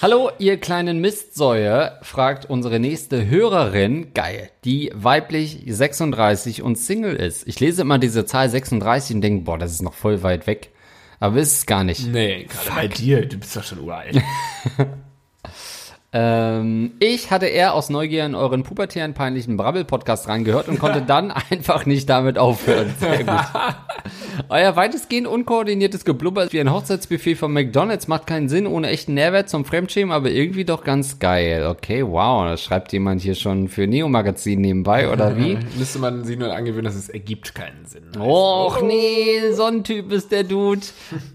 Hallo, ihr kleinen Mistsäue, fragt unsere nächste Hörerin, geil, die weiblich 36 und Single ist. Ich lese immer diese Zahl 36 und denke, boah, das ist noch voll weit weg. Aber ist es gar nicht.
Nee, gerade bei dir, du bist doch schon uralt.
Ähm, ich hatte eher aus Neugier in euren pubertären peinlichen Brabbel-Podcast reingehört und konnte dann einfach nicht damit aufhören. Sehr gut. Euer weitestgehend unkoordiniertes Geblubber ist wie ein Hochzeitsbuffet von McDonalds macht keinen Sinn ohne echten Nährwert zum Fremdschämen, aber irgendwie doch ganz geil. Okay, wow, das schreibt jemand hier schon für Neo-Magazin nebenbei, oder wie?
Müsste man sich nur angewöhnen, dass es ergibt keinen Sinn.
Och nee, so ein Typ ist der Dude.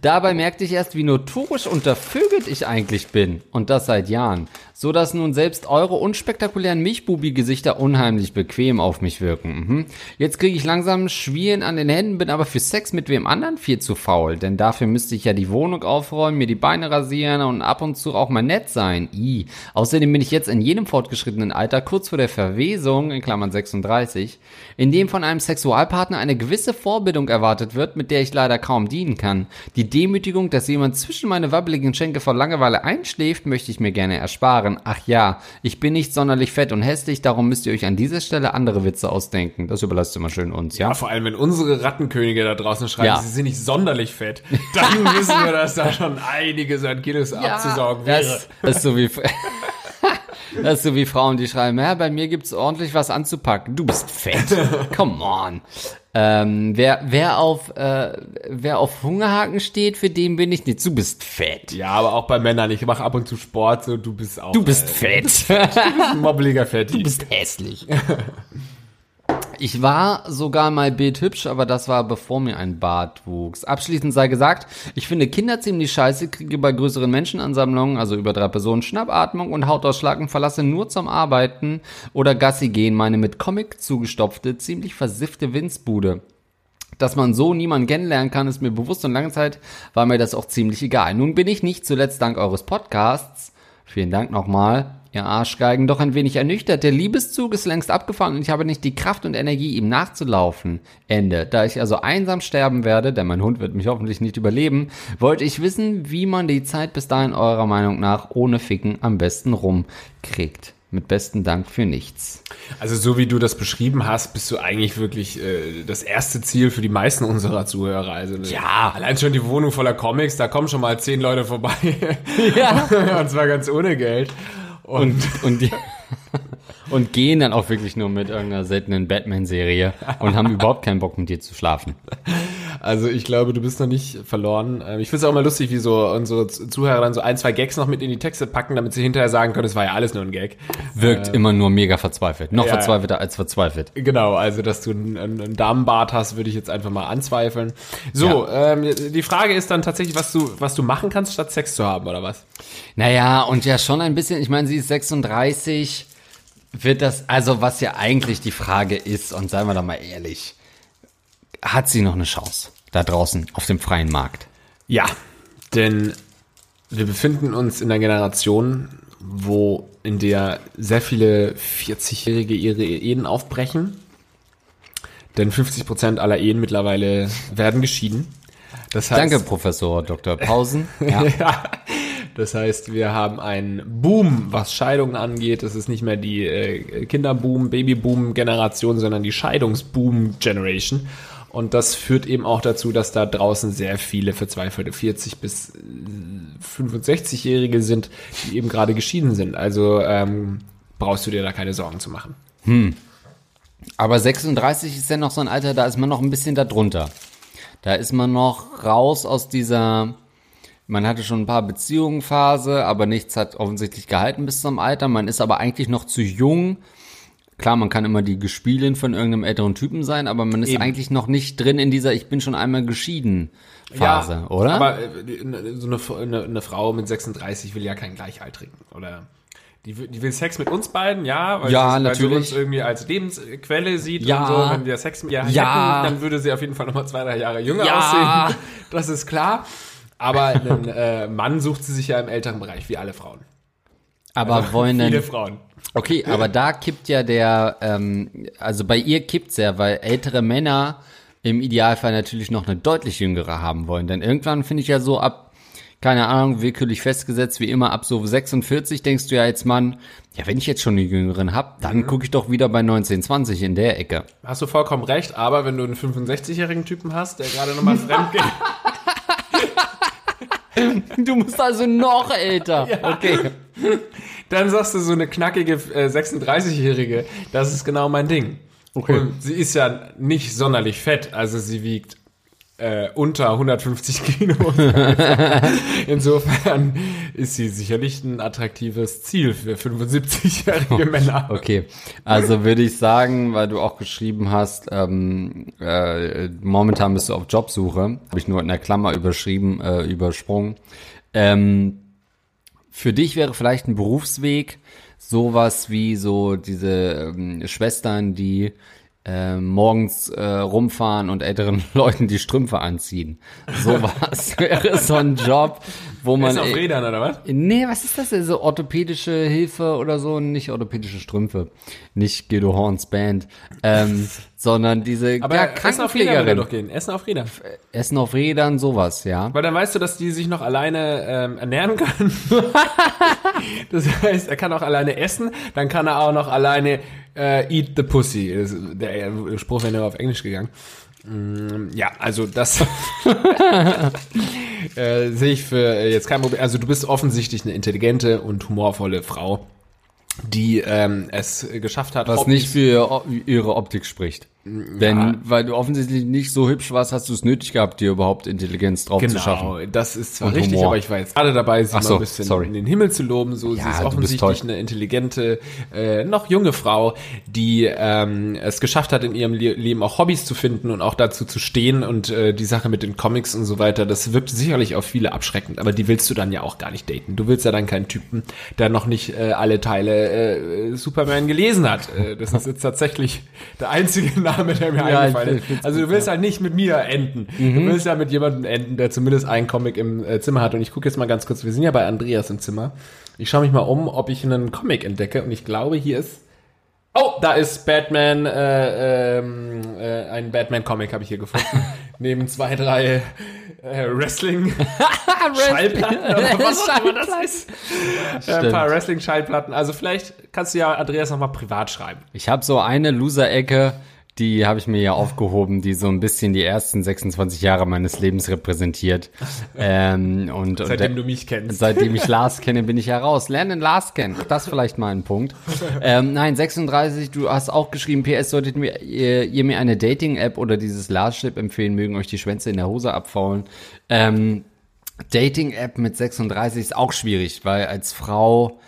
Dabei merkte ich erst, wie notorisch untervögelt ich eigentlich bin. Und das seit Jahren. So dass nun selbst eure unspektakulären Milchbubi-Gesichter unheimlich bequem auf mich wirken. Mhm. Jetzt kriege ich langsam Schwielen an den Händen, bin aber für Sex mit wem anderen viel zu faul. Denn dafür müsste ich ja die Wohnung aufräumen, mir die Beine rasieren und ab und zu auch mal nett sein. I. Außerdem bin ich jetzt in jedem fortgeschrittenen Alter kurz vor der Verwesung, in Klammern 36, in dem von einem Sexualpartner eine gewisse Vorbildung erwartet wird, mit der ich leider kaum dienen kann. Die Demütigung, dass jemand zwischen meine wabbeligen Schenkel vor Langeweile einschläft, möchte ich mir gerne ersparen. Ach ja, ich bin nicht sonderlich fett und hässlich, darum müsst ihr euch an dieser Stelle andere Witze ausdenken. Das überlasst immer schön uns, ja?
Ja, vor allem, wenn unsere Rattenkönige da draußen schreiben,
Ja.
sie sind nicht sonderlich fett, dann wissen wir, dass da schon einiges an Kilos abzusaugen wäre.
das, das ist so wie Das ist so wie Frauen, die schreiben, ja, bei mir gibt's ordentlich was anzupacken. Du bist fett. Come on. Ähm, wer, wer auf, äh, wer auf Hungerhaken steht, für den bin ich nicht. Du bist fett.
Ja, aber auch bei Männern. Ich mache ab und zu Sport, so du bist auch.
Du bist fett.
ein mobbeliger Fetti.
Du bist hässlich. Ich war sogar mal bildhübsch, aber das war bevor mir ein Bart wuchs. Abschließend sei gesagt, ich finde Kinder ziemlich scheiße, kriege bei größeren Menschenansammlungen, also über drei Personen, Schnappatmung und Hautausschlag und verlasse nur zum Arbeiten oder Gassi gehen meine mit Comic zugestopfte, ziemlich versiffte Winzbude. Dass man so niemanden kennenlernen kann, ist mir bewusst und lange Zeit war mir das auch ziemlich egal. Nun bin ich nicht zuletzt dank eures Podcasts, vielen Dank nochmal, ihr Arschgeigen, doch ein wenig ernüchtert. Der Liebeszug ist längst abgefahren und ich habe nicht die Kraft und Energie, ihm nachzulaufen. Ende. Da ich also einsam sterben werde, denn mein Hund wird mich hoffentlich nicht überleben, wollte ich wissen, wie man die Zeit bis dahin eurer Meinung nach ohne Ficken am besten rumkriegt. Mit besten Dank für nichts.
Also so wie du das beschrieben hast, bist du eigentlich wirklich äh, das erste Ziel für die meisten unserer Zuhörer. Also
Ja.
allein schon die Wohnung voller Comics, da kommen schon mal zehn Leute vorbei.
Ja.
und zwar ganz ohne Geld. Und,
Und, die, und gehen dann auch wirklich nur mit irgendeiner seltenen Batman-Serie und haben überhaupt keinen Bock mit dir zu schlafen.
Also ich glaube, du bist noch nicht verloren. Ähm, Ich finde es auch immer lustig, wie so unsere Zuhörer dann so ein, zwei Gags noch mit in die Texte packen, damit sie hinterher sagen können, es war ja alles nur ein Gag.
Wirkt immer nur mega verzweifelt. Noch
Ja.
verzweifelter als verzweifelt.
Genau, also dass du einen, einen Damenbart hast, würde ich jetzt einfach mal anzweifeln. So, ähm, die Frage ist dann tatsächlich, was du, was du machen kannst, statt Sex zu haben, oder was?
Naja, und ja schon ein bisschen, ich meine, sie ist 36, wird das, also was ja eigentlich die Frage ist, und seien wir doch mal ehrlich, hat sie noch eine Chance da draußen auf dem freien Markt?
Ja, denn wir befinden uns in einer Generation, wo in der sehr viele 40-Jährige ihre Ehen aufbrechen. Denn 50 Prozent aller Ehen mittlerweile werden geschieden. Das heißt,
Danke, Professor Dr. Pausen. Ja.
Ja. Das heißt, wir haben einen Boom, was Scheidungen angeht. Es ist nicht mehr die äh, Kinderboom, Babyboom-Generation, sondern die Scheidungsboom-Generation. Und das führt eben auch dazu, dass da draußen sehr viele verzweifelte 40 bis äh, 65-Jährige sind, die eben gerade geschieden sind. Also ähm, brauchst du dir da keine Sorgen zu machen.
Aber 36 ist ja noch so ein Alter, da ist man noch ein bisschen da drunter. Da ist man noch raus aus dieser, man hatte schon ein paar Beziehungen Phase, aber nichts hat offensichtlich gehalten bis zum Alter. Man ist aber eigentlich noch zu jung. Klar, man kann immer die Gespielin von irgendeinem älteren Typen sein, aber man ist
Eben.
eigentlich noch nicht drin in dieser Ich bin schon einmal geschieden Phase, oder?
Aber äh, die- so eine, eine, eine Frau mit 36 will ja keinen Gleichaltrigen, oder? Die, will- die will Sex mit uns beiden, ja, weil,
Ja,
sie, weil sie uns irgendwie als Lebensquelle sieht
Ja.
und so. Wenn wir Sex mit ihr
Ja.
hätten, dann würde sie auf jeden Fall nochmal zwei, drei Jahre jünger
Ja.
aussehen. Das ist klar. Aber einen äh, Mann sucht sie sich ja im älteren Bereich, wie alle Frauen.
aber wollen
Viele
denn,
Frauen.
Okay, aber da kippt ja der, ähm, also bei ihr kippt's ja, weil ältere Männer im Idealfall natürlich noch eine deutlich jüngere haben wollen. Denn irgendwann finde ich ja so ab, keine Ahnung, willkürlich festgesetzt, wie immer ab so 46 denkst du ja als Mann, ja, wenn ich jetzt schon eine jüngeren hab, dann
Mhm.
gucke ich doch wieder bei 1920 in der Ecke.
Hast du vollkommen recht, aber wenn du einen 65-jährigen Typen hast, der gerade nochmal fremd geht,
Du musst also noch älter. Okay.
Dann sagst du so eine knackige äh, 36-Jährige, das ist genau mein Ding.
Okay.
Und sie ist ja nicht sonderlich fett, also sie wiegt äh, unter 150 Kilo. Insofern ist sie sicherlich ein attraktives Ziel für 75-jährige Männer.
Okay, also würde ich sagen, weil du auch geschrieben hast, ähm, äh, momentan bist du auf Jobsuche, habe ich nur in der Klammer überschrieben, äh, übersprungen. Ähm, für dich wäre vielleicht ein Berufsweg sowas wie so diese ähm, Schwestern, die äh, morgens äh, rumfahren und älteren Leuten die Strümpfe anziehen. Sowas wäre so ein Job, wo man
Ist auf
äh,
Rädern, oder was?
Nee, was ist das? denn? So orthopädische Hilfe oder so? Nicht orthopädische Strümpfe. Nicht Guido Horns Band. Ähm, sondern diese
Aber
ja,
Essen auf Rädern würde doch gehen. Essen auf Rädern.
Essen auf Rädern, sowas, ja.
Weil dann weißt du, dass die sich noch alleine ähm, ernähren kann. das heißt, er kann auch alleine essen, dann kann er auch noch alleine äh, eat the pussy. Das, der äh, Spruch wäre nur auf Englisch gegangen. Mm, Ja, also das äh, sehe ich für äh, jetzt kein Problem. Also du bist offensichtlich eine intelligente und humorvolle Frau. die ähm, es geschafft hat,
Was
Hobbys-
nicht für ihre Optik spricht. Denn, weil du offensichtlich nicht so hübsch warst, hast du es nötig gehabt, dir überhaupt Intelligenz drauf zu schaffen.
Genau, das ist zwar
Und
richtig,
Humor.
aber ich war jetzt gerade dabei, sie
Ach
mal
so,
ein bisschen
sorry.
in den Himmel zu loben. So,
Ja,
sie ist offensichtlich eine intelligente, äh, noch junge Frau, die ähm, es geschafft hat, in ihrem Le Leben auch Hobbys zu finden und auch dazu zu stehen und äh, die Sache mit den Comics und so weiter, das wirkt sicherlich auf viele abschreckend, aber die willst du dann ja auch gar nicht daten. Du willst ja dann keinen Typen, der noch nicht äh, alle Teile äh, Superman gelesen hat. Äh, das ist jetzt tatsächlich der einzige Name, der mir
Ja,
eingefallen ist. Also du willst halt nicht mit mir enden.
Mhm.
Du willst ja mit jemandem enden, der zumindest einen Comic im äh, Zimmer hat. Und ich gucke jetzt mal ganz kurz, wir sind ja bei Andreas im Zimmer. Ich schaue mich mal um, ob ich einen Comic entdecke. Und ich glaube, hier ist... Oh, da ist Batman, äh, ähm, äh, ein Batman-Comic habe ich hier gefunden. Neben zwei, drei äh, Wrestling-Schallplatten oder was auch immer das ist. Äh, ein paar Wrestling-Schallplatten. Also vielleicht kannst du ja Andreas nochmal privat schreiben.
Ich habe so eine Loser-Ecke, die habe ich mir ja aufgehoben, die so ein bisschen die ersten 26 Jahre meines Lebens repräsentiert. ähm, und, und
Seitdem du mich kennst.
Seitdem ich Lars kenne, bin ich ja raus. Lernen Lars kennen. Das vielleicht mal ein Punkt. Ähm, nein, 36, du hast auch geschrieben, PS, solltet mir, ihr, ihr mir eine Dating-App oder dieses Lars-Chip empfehlen, mögen euch die Schwänze in der Hose abfaulen. Ähm, Dating-App mit 36 ist auch schwierig, weil als Frau,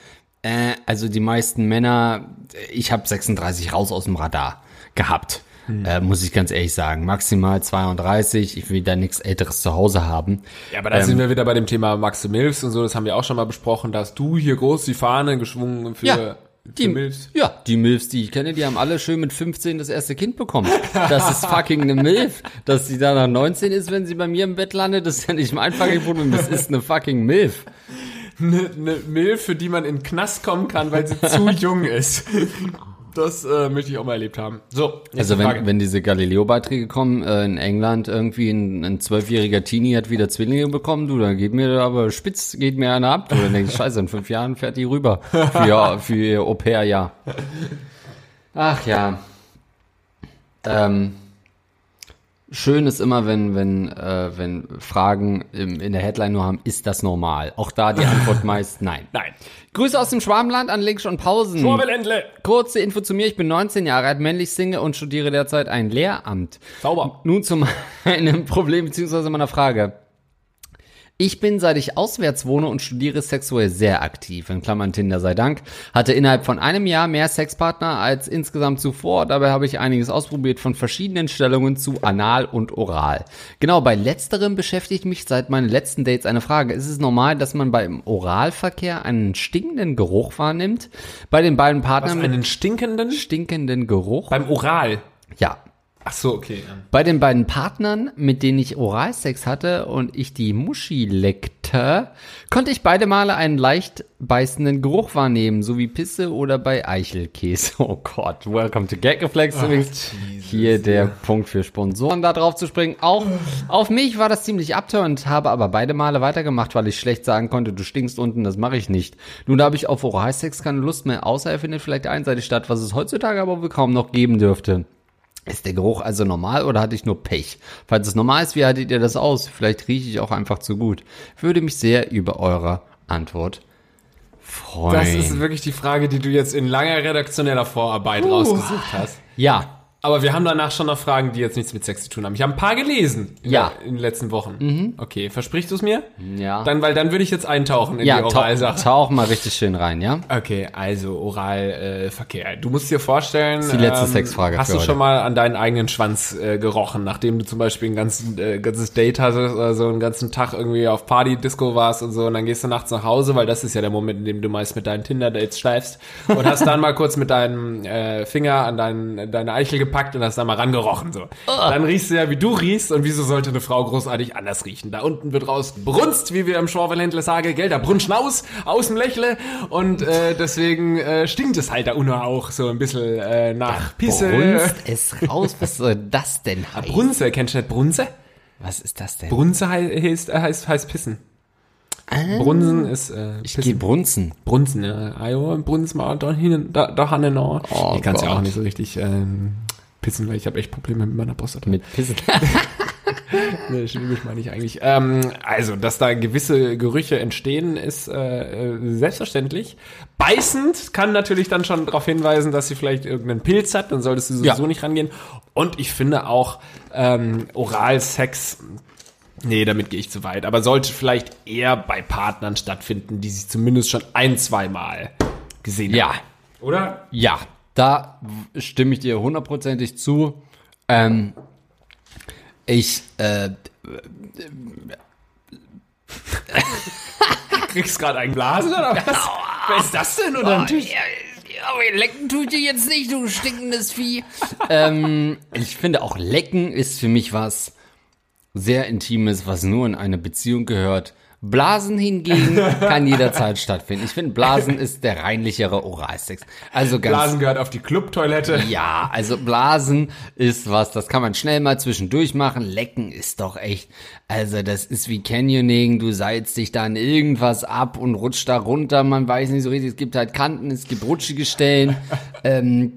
äh, also die meisten Männer, ich habe 36 raus aus dem Radar gehabt. Äh, muss ich ganz ehrlich sagen. Maximal 32. Ich will da nichts Älteres zu Hause haben.
Ja, aber da
Ähm,
sind wir wieder bei dem Thema Max Milfs und so, das haben wir auch schon mal besprochen, da hast du hier groß die Fahne geschwungen für,
Ja,
für
die,
Milfs.
ja, die Milfs, die ich kenne, die haben alle schön mit 15 das erste Kind bekommen. Das ist fucking eine Milf. Dass sie da nach 19 ist, wenn sie bei mir im Bett landet, das ist ja nicht mein fucking Problem. Das ist eine fucking Milf.
Eine ne Milf, für die man in den Knast kommen kann, weil sie zu jung ist. Das äh, möchte ich auch mal erlebt haben. So,
Also wenn,
Frage.
wenn diese Galileo-Beiträge kommen, äh, in England irgendwie ein ein zwölfjähriger Teenie hat wieder Zwillinge bekommen, du, dann geht mir aber spitz, geht mir einer ab. Du, dann denkst scheiße, in fünf Jahren fährt die rüber. Für, ihr- für ihr Au-pair-Jahr. Ach ja. Ähm, schön ist immer, wenn, wenn, äh, wenn Fragen im, in der Headline nur haben, ist das normal? Auch da die Antwort meist nein.
Nein.
Grüße aus dem Schwabenland an Links und Pausen.
Schwurbelendle.
Kurze Info zu mir, ich bin 19 Jahre alt, männlich Single und studiere derzeit ein Lehramt.
Sauber.
Nun zu meinem Problem bzw. meiner Frage. Ich bin, seit ich auswärts wohne und studiere, sexuell sehr aktiv, in Klammern Tinder sei Dank, hatte innerhalb von einem Jahr mehr Sexpartner als insgesamt zuvor. Dabei habe ich einiges ausprobiert, von verschiedenen Stellungen zu Anal und Oral. Genau, bei letzterem beschäftigt mich seit meinen letzten Dates eine Frage. Ist es normal, dass man beim Oralverkehr einen stinkenden Geruch wahrnimmt? Bei den beiden
Was,
Partnern mit
einen stinkenden?
stinkenden Geruch?
Beim Oral.
Ja,
Ach so, okay. ja.
bei den beiden Partnern, mit denen ich Oralsex hatte und ich die Muschi leckte, konnte ich beide Male einen leicht beißenden Geruch wahrnehmen, so wie Pisse oder bei Eichelkäse. Oh Gott, welcome to Gagreflex übrigens. Hier der Punkt für Sponsoren, da drauf zu springen. Auch auf mich war das ziemlich abtörend, habe aber beide Male weitergemacht, weil ich schlecht sagen konnte, du stinkst unten, das mache ich nicht. Nun habe ich auf Oralsex keine Lust mehr, außer er findet vielleicht einseitig statt, was es heutzutage aber wohl kaum noch geben dürfte. Ist der Geruch also normal oder hatte ich nur Pech? Falls es normal ist, wie haltet ihr das aus? Vielleicht rieche ich auch einfach zu gut. Würde mich sehr über eure Antwort freuen.
Das ist wirklich die Frage, die du jetzt in langer redaktioneller Vorarbeit rausgesucht hast.
ja,
Aber wir haben danach schon noch Fragen, die jetzt nichts mit Sex zu tun haben. Ich habe ein paar gelesen in,
Ja.
der, in den letzten Wochen. Okay, versprichst du es mir?
ja.
Dann, weil dann würde ich jetzt eintauchen in
ja,
die Oralsache.
tauch mal richtig schön rein, ja?
Okay, also Oralverkehr. Äh, du musst dir vorstellen, ähm,
ist die letzte Sexfrage
hast du
heute.
schon mal an deinen eigenen Schwanz äh, gerochen, nachdem du zum Beispiel ein ganzen, äh, ganzes Date hattest oder so einen ganzen Tag irgendwie auf Party, Disco warst und so und dann gehst du nachts nach Hause, weil das ist ja der Moment, in dem du meist mit deinen Tinder-Dates schleifst und hast dann mal kurz mit deinem äh, Finger an deinen, deine Eichel gepackt und hast dann mal rangerochen. So. Dann riechst du ja, wie du riechst und wieso sollte eine Frau großartig anders riechen? Da unten wird raus brunst, wie wir im Schorfelhändler sagen, gell, da brunst aus, aus dem Lächle und äh, deswegen äh, stinkt es halt da unten auch so ein bisschen äh, nach Pisse.
Brunst es raus, was soll das denn heißen?
Brunze, kennst du nicht Brunze?
Was ist das denn?
Brunze hei- heißt, äh, heißt, heißt Pissen. Brunsen ist äh,
ich gehe brunzen.
Brunzen, ja. Ajo, Brunzen mal da hinten, da, da hinten noch.
Oh
ich kann es ja auch nicht so richtig ähm, pissen, weil ich habe echt Probleme mit meiner Prostata.
Mit Pissen.
nee, schwäbisch meine ich eigentlich. Ähm, also, dass da gewisse Gerüche entstehen, ist äh, selbstverständlich. Beißend kann natürlich dann schon darauf hinweisen, dass sie vielleicht irgendeinen Pilz hat, dann solltest du sowieso
Ja.
nicht rangehen. Und ich finde auch ähm, Oralsex, nee, damit gehe ich zu weit, aber sollte vielleicht eher bei Partnern stattfinden, die sich zumindest schon ein, zweimal gesehen
Ja.
haben. Oder?
Ja, da stimme ich dir hundertprozentig zu. Ähm, ich, äh,
Kriegst gerade einen Blasen oder was? Wer ist das denn unter dem Tisch?
aber lecken tut dir jetzt nicht, du stinkendes Vieh. ähm, ich finde auch lecken ist für mich was sehr Intimes, was nur in eine Beziehung gehört. Blasen hingegen kann jederzeit stattfinden. Ich finde, Blasen ist der reinlichere Oralsex. Also ganz
Blasen gehört auf die Clubtoilette.
Ja, also Blasen ist was, das kann man schnell mal zwischendurch machen. Lecken ist doch echt, also das ist wie Canyoning, du seilst dich da in irgendwas ab und rutscht da runter, man weiß nicht so richtig, es gibt halt Kanten, es gibt rutschige Stellen. ähm,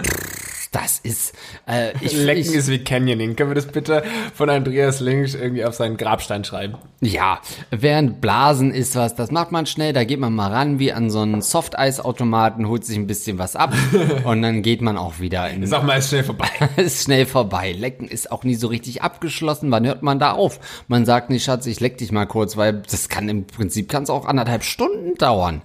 das ist, äh, ich,
Lecken
ich,
ist wie Canyoning. Können wir das bitte von Andreas Links irgendwie auf seinen Grabstein schreiben?
Ja, während Blasen ist was, das macht man schnell, da geht man mal ran wie an so einen Softeisautomaten, holt sich ein bisschen was ab und dann geht man auch wieder in
Sag mal, ist schnell vorbei.
ist schnell vorbei. Lecken ist auch nie so richtig abgeschlossen. Wann hört man da auf? Man sagt nicht, Schatz, ich leck dich mal kurz, weil das kann im Prinzip kann's auch anderthalb Stunden dauern.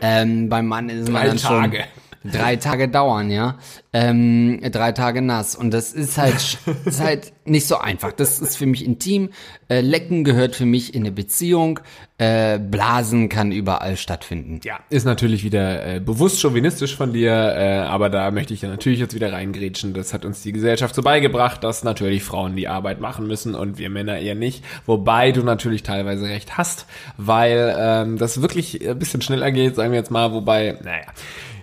ähm, beim Mann ist man
Drei
dann schon
Tage.
Drei Tage dauern, ja. Ähm, drei Tage nass. Und das ist halt, ist halt nicht so einfach. Das ist für mich intim. Äh, Lecken gehört für mich in eine Beziehung. Äh, Blasen kann überall stattfinden.
Ja, ist natürlich wieder äh, bewusst chauvinistisch von dir, äh, aber da möchte ich ja natürlich jetzt wieder reingrätschen. Das hat uns die Gesellschaft so beigebracht, dass natürlich Frauen die Arbeit machen müssen und wir Männer eher nicht. Wobei du natürlich teilweise recht hast, weil ähm, das wirklich ein bisschen schneller geht, sagen wir jetzt mal. Wobei, naja,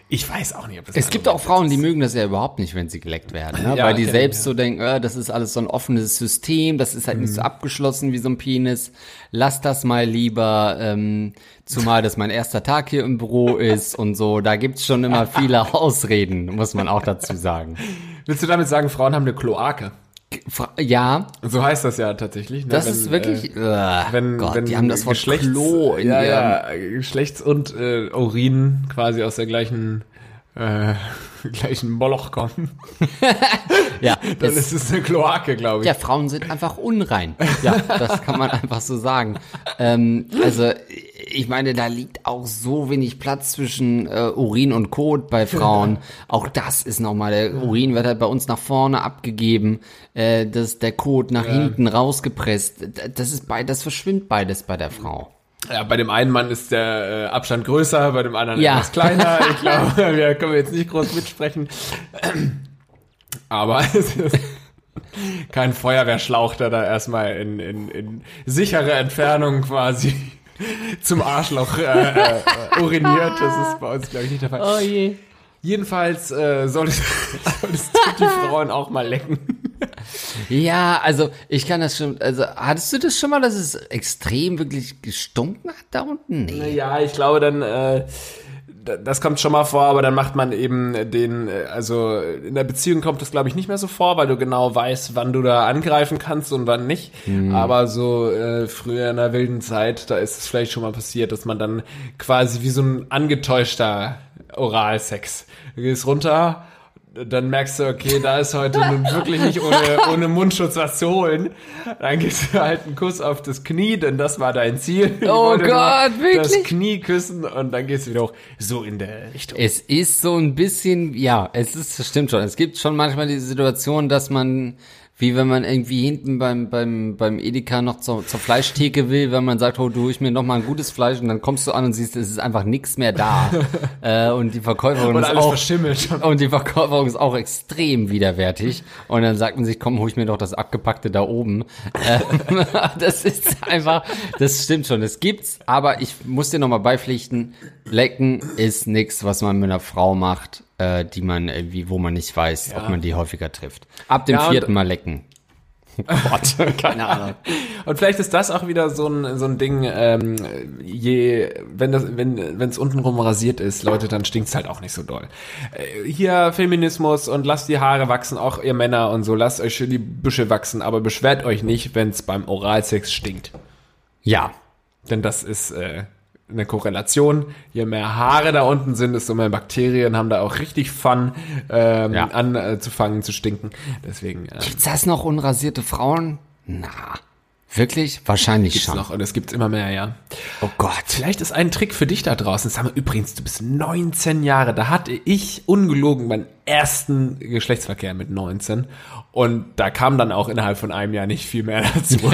ich weiß auch nicht, ob das
Es gibt auch Frauen, die mögen das ja überhaupt nicht, wenn sie geleckt werden, ne?
Ja,
weil die
ich,
selbst
ja.
so denken, äh, das ist alles so ein offenes System, das ist halt nicht so abgeschlossen wie so ein Penis. Lass das mal lieber, ähm, zumal das mein erster Tag hier im Büro ist und so. Da gibt's schon immer viele Ausreden, muss man auch dazu sagen.
Willst du damit sagen, Frauen haben eine Kloake?
Ja,
So heißt das ja tatsächlich. Ne?
das
Wenn,
ist wirklich,
Äh,
äh,
wenn,
Gott,
wenn
die haben das Wort
Geschlechts,
Klo in
ja, ja, Geschlechts- und äh, Urin quasi aus der gleichen äh, gleichen Moloch kommen,
ja,
dann
es-
ist es eine Kloake, glaube ich.
Ja, Frauen sind einfach unrein. Ja, das kann man einfach so sagen. Ähm, also, ich meine, da liegt auch so wenig Platz zwischen äh, Urin und Kot bei Frauen. Auch das ist nochmal, der Urin wird halt bei uns nach vorne abgegeben, äh, das, der Kot nach hinten rausgepresst. Das ist bei, das verschwimmt beides bei der Frau.
Ja, bei dem einen Mann ist der äh, Abstand größer, bei dem anderen
Ja.
etwas kleiner. Ich glaube, wir können jetzt nicht groß mitsprechen. Aber es ist kein Feuerwehrschlauch, der da erstmal in, in, in sichere Entfernung quasi zum Arschloch äh, äh, uriniert. Das ist bei uns, glaube ich, nicht der Fall.
Oh je.
Jedenfalls äh, solltest, solltest du die Frauen auch mal lecken.
Ja, also ich kann das schon, also hattest du das schon mal, dass es extrem wirklich gestunken hat da unten? Nee.
Ja, ich glaube dann, äh, das kommt schon mal vor, aber dann macht man eben den, äh, also in der Beziehung kommt das glaube ich nicht mehr so vor, weil du genau weißt, wann du da angreifen kannst und wann nicht. Aber so äh, früher in der wilden Zeit, da ist es vielleicht schon mal passiert, dass man dann quasi wie so ein angetäuschter Oralsex, du gehst runter, dann merkst du, okay, da ist heute nun wirklich nicht ohne, ohne Mundschutz was zu holen. Dann gibst du halt einen Kuss auf das Knie, denn das war dein Ziel. Ich
Oh Gott,
Das
wirklich?
Knie küssen und dann gehst du wieder hoch. So in der Richtung.
Es ist so ein bisschen, ja, es ist, das stimmt schon. Es gibt schon manchmal die Situation, dass man, wie wenn man irgendwie hinten beim, beim, beim Edeka noch zur, zur Fleischtheke will, wenn man sagt, oh, du holst mir noch mal ein gutes Fleisch und dann kommst du an und siehst, es ist einfach nichts mehr da. äh, und die Verkäuferin
Und
ist auch,
verschimmelt.
und die Verkäuferin ist auch extrem widerwärtig. Und dann sagt man sich, komm, hol ich mir doch das Abgepackte da oben. Ähm, das ist einfach, das stimmt schon, das gibt's. Aber ich muss dir nochmal beipflichten, Lecken ist nix, was man mit einer Frau macht, äh, die man irgendwie, wo man nicht weiß, ob man die häufiger trifft. Ab dem
Ja,
vierten Mal lecken. Oh Gott, keine Ahnung.
Und vielleicht ist das auch wieder so ein, so ein Ding, ähm, je, wenn das, wenn, wenn es untenrum rasiert ist, Leute, dann stinkt's halt auch nicht so doll. Äh, hier Feminismus und lasst die Haare wachsen, auch ihr Männer und so, lasst euch schön die Büsche wachsen, aber beschwert euch nicht, wenn's beim Oralsex stinkt.
Ja,
Denn das ist äh, eine Korrelation. Je mehr Haare da unten sind, desto mehr Bakterien haben da auch richtig Fun, ähm,
Ja.
anzufangen zu stinken. Deswegen ähm,
Gibt's das noch unrasierte Frauen? Na, wirklich? Wahrscheinlich
gibt's
schon.
noch und es gibt's immer mehr, ja.
Oh Gott.
Vielleicht ist ein Trick für dich da draußen. Sag mal, übrigens, du bist 19 Jahre. Da hatte ich ungelogen meinen ersten Geschlechtsverkehr mit 19. Und da kam dann auch innerhalb von einem Jahr nicht viel mehr dazu.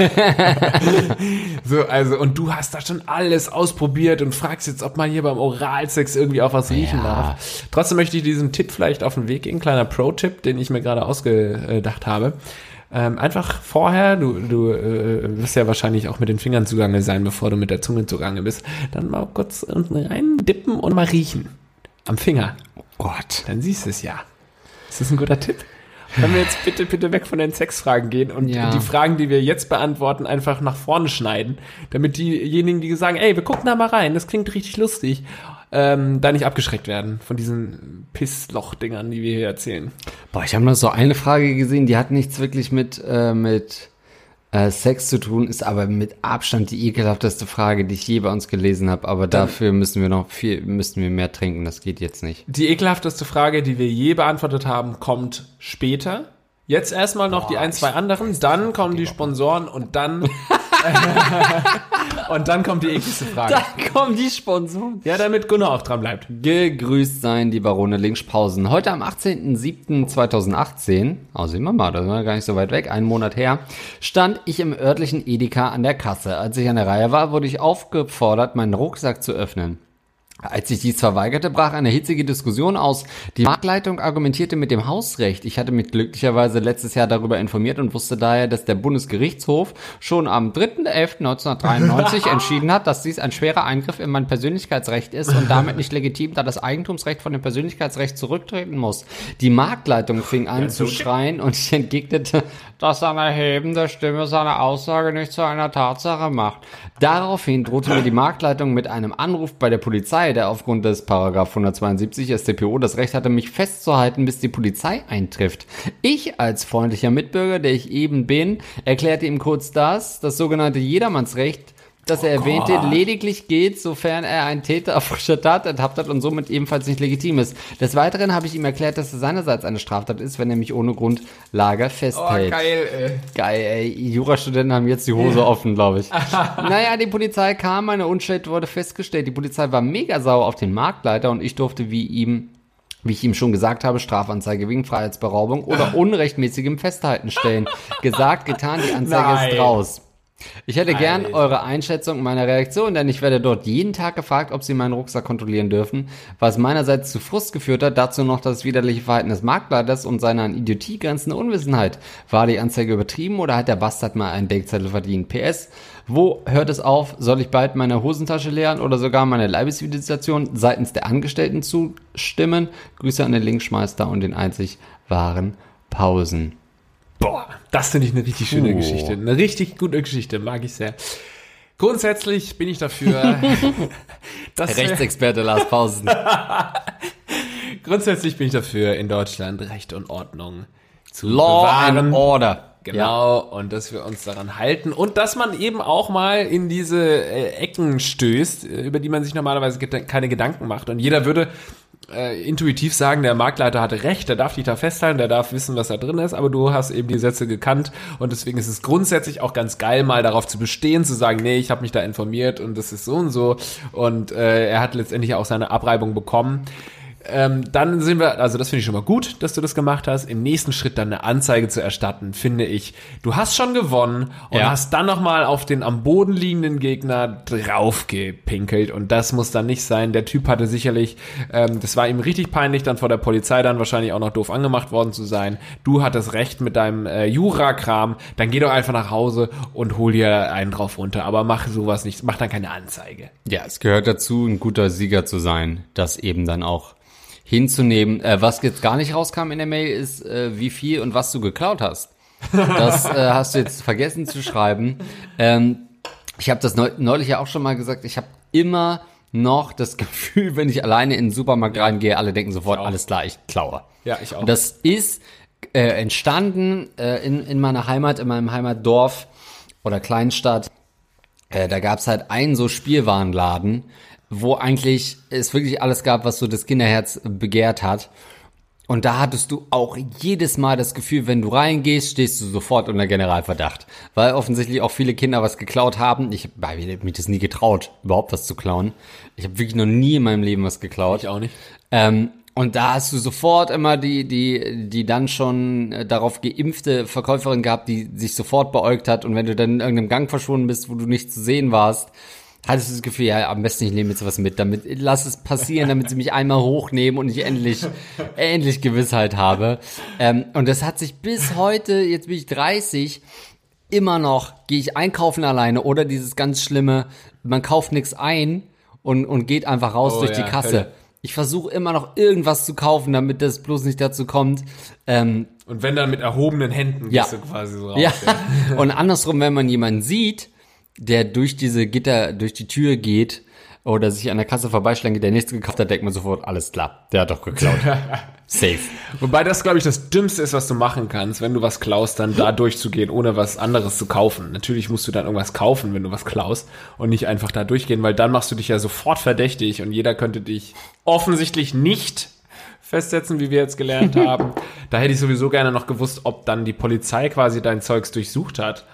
so, also, und du hast da schon alles ausprobiert und fragst jetzt, ob man hier beim Oralsex irgendwie auch was riechen
Ja.
darf. Trotzdem möchte ich diesen Tipp vielleicht auf den Weg gehen. Kleiner Pro-Tipp, den ich mir gerade ausgedacht habe. Ähm, einfach vorher, du, du äh, wirst ja wahrscheinlich auch mit den Fingern zugange sein, bevor du mit der Zunge zugange bist, dann mal kurz unten rein dippen und mal riechen. Am Finger.
Gott.
Dann siehst du es ja. Ist das ein guter Tipp? Können wir jetzt bitte, bitte weg von den Sexfragen gehen und
Ja.
die Fragen, die wir jetzt beantworten, einfach nach vorne schneiden, damit diejenigen, die sagen, ey, wir gucken da mal rein, das klingt richtig lustig, ähm, da nicht abgeschreckt werden von diesen Pissloch-Dingern, die wir hier erzählen.
Boah, ich habe noch so eine Frage gesehen, die hat nichts wirklich mit, äh, mit äh, Sex zu tun, ist aber mit Abstand die ekelhafteste Frage, die ich je bei uns gelesen habe. Aber dafür müssen wir noch viel, müssen wir mehr trinken. Das geht jetzt nicht.
Die ekelhafteste Frage, die wir je beantwortet haben, kommt später. Jetzt erstmal noch die ein, zwei anderen, dann kommen die Sponsoren und dann und dann kommt die ekligste Frage.
kommen die Sponsoren.
Ja, damit Gunnar auch dran bleibt.
Gegrüßt sein, die Barone Linkspausen. Heute am 18.07.2018, also sehen wir mal, das war gar nicht so weit weg, einen Monat her, stand ich im örtlichen Edeka an der Kasse. Als ich an der Reihe war, wurde ich aufgefordert, meinen Rucksack zu öffnen. Als ich dies verweigerte, brach eine hitzige Diskussion aus. Die Marktleitung argumentierte mit dem Hausrecht. Ich hatte mich glücklicherweise letztes Jahr darüber informiert und wusste daher, dass der Bundesgerichtshof schon am 3.11.1993 entschieden hat, dass dies ein schwerer Eingriff in mein Persönlichkeitsrecht ist und damit nicht legitim, da das Eigentumsrecht von dem Persönlichkeitsrecht zurücktreten muss. Die Marktleitung fing an zu schreien und ich entgegnete, dass ein Erheben der Stimme seine Aussage nicht zu einer Tatsache macht. Daraufhin drohte mir die Marktleitung mit einem Anruf bei der Polizei, der aufgrund des Paragraph 172 StPO das Recht hatte, mich festzuhalten, bis die Polizei eintrifft. Ich als freundlicher Mitbürger, der ich eben bin, erklärte ihm kurz das, das sogenannte Jedermannsrecht, das er erwähnte, lediglich geht, sofern er einen Täter auf frischer Tat ertappt hat und somit ebenfalls nicht legitim ist. Des Weiteren habe ich ihm erklärt, dass es seinerseits eine Straftat ist, wenn er mich ohne Grundlage festhält.
ey.
Geil, ey. Jurastudenten haben jetzt die Hose offen, glaube ich. naja, die Polizei kam, meine Unschuld wurde festgestellt. Die Polizei war mega sauer auf den Marktleiter und ich durfte wie ihm wie ich ihm schon gesagt habe, Strafanzeige wegen Freiheitsberaubung oder unrechtmäßigem Festhalten stellen. Gesagt, getan, die Anzeige
Nein.
ist raus. Ich hätte gern
Alter.
eure Einschätzung meiner Reaktion, denn ich werde dort jeden Tag gefragt, ob sie meinen Rucksack kontrollieren dürfen, was meinerseits zu Frust geführt hat, dazu noch das widerliche Verhalten des Marktleiters und seine an Idiotie grenzende Unwissenheit. War die Anzeige übertrieben oder hat der Bastard mal einen Denkzettel verdient? PS, wo hört es auf? Soll ich bald meine Hosentasche leeren oder sogar meine Leibesvisitation seitens der Angestellten zustimmen? Grüße an den Linkschmeister und den einzig wahren Pausen.
Boah, das finde ich eine richtig schöne
Oh.
Geschichte. Eine richtig gute Geschichte, mag ich sehr. Grundsätzlich bin ich dafür, dass
Rechtsexperte Lars Pausen.
grundsätzlich bin ich dafür, in Deutschland Recht und Ordnung zu
Law
bewahren.
and Order.
Genau, und dass wir uns daran halten und dass man eben auch mal in diese äh, Ecken stößt, äh, über die man sich normalerweise keine Gedanken macht. Und jeder würde äh, intuitiv sagen, der Marktleiter hatte recht, der darf dich da festhalten, der darf wissen, was da drin ist, aber du hast eben die Sätze gekannt und deswegen ist es grundsätzlich auch ganz geil, mal darauf zu bestehen, zu sagen, nee, ich habe mich da informiert und das ist so und so und äh, er hat letztendlich auch seine Abreibung bekommen. Ähm, dann sind wir, also das finde ich schon mal gut, dass du das gemacht hast. Im nächsten Schritt dann eine Anzeige zu erstatten, finde ich. Du hast schon gewonnen und
Ja.
hast dann nochmal auf den am Boden liegenden Gegner draufgepinkelt und das muss dann nicht sein. Der Typ hatte sicherlich, ähm, das war ihm richtig peinlich, dann vor der Polizei dann wahrscheinlich auch noch doof angemacht worden zu sein. Du hattest recht mit deinem äh, Jura-Kram, dann geh doch einfach nach Hause und hol dir einen drauf runter. Aber mach sowas nicht, mach dann keine Anzeige.
Ja, es gehört dazu, ein guter Sieger zu sein, das eben dann auch hinzunehmen. Äh, was jetzt gar nicht rauskam in der Mail, ist, äh, wie viel und was du geklaut hast. Das äh, hast du jetzt vergessen zu schreiben. Ähm, ich habe das neu, neulich ja auch schon mal gesagt. Ich habe immer noch das Gefühl, wenn ich alleine in den Supermarkt reingehe, alle denken sofort, alles klar, ich klaue.
Ja, ich auch.
Und das ist äh, entstanden äh, in, in meiner Heimat, in meinem Heimatdorf oder Kleinstadt. Äh, da gab's halt einen so Spielwarenladen, wo eigentlich es wirklich alles gab, was so das Kinderherz begehrt hat. Und da hattest du auch jedes Mal das Gefühl, wenn du reingehst, stehst du sofort unter Generalverdacht. Weil offensichtlich auch viele Kinder was geklaut haben. Ich habe mir das nie getraut, überhaupt was zu klauen. Ich habe wirklich noch nie in meinem Leben was geklaut.
Ich auch nicht.
Ähm, und da hast du sofort immer die, die, die dann schon äh, darauf geimpfte Verkäuferin gehabt, die sich sofort beäugt hat. Und wenn du dann in irgendeinem Gang verschwunden bist, wo du nicht zu sehen warst, hattest du das Gefühl, ja, am besten ich nehme jetzt was mit, damit, lass es passieren, damit sie mich einmal hochnehmen und ich endlich, endlich Gewissheit habe. Ähm, und das hat sich bis heute, jetzt bin ich 30, immer noch, gehe ich einkaufen alleine oder dieses ganz schlimme, man kauft nichts ein und, und geht einfach raus
Oh
durch die
ja,
Kasse.
Hölle.
Ich versuche immer noch irgendwas zu kaufen, damit das bloß nicht dazu kommt. Ähm,
Und wenn dann mit erhobenen Händen
Ja.
gehst du quasi so raus.
ja. Und andersrum, wenn man jemanden sieht, der durch diese Gitter, durch die Tür geht oder sich an der Kasse vorbeischlägt, der nichts gekauft hat, denkt man sofort, alles klar, der hat doch geklaut. Safe.
Wobei das, glaube ich, das Dümmste ist, was du machen kannst, wenn du was klaust, dann da durchzugehen, ohne was anderes zu kaufen. Natürlich musst du dann irgendwas kaufen, wenn du was klaust und nicht einfach da durchgehen, weil dann machst du dich ja sofort verdächtig und jeder könnte dich offensichtlich nicht festsetzen, wie wir jetzt gelernt haben. da hätte ich sowieso gerne noch gewusst, ob dann die Polizei quasi dein Zeugs durchsucht hat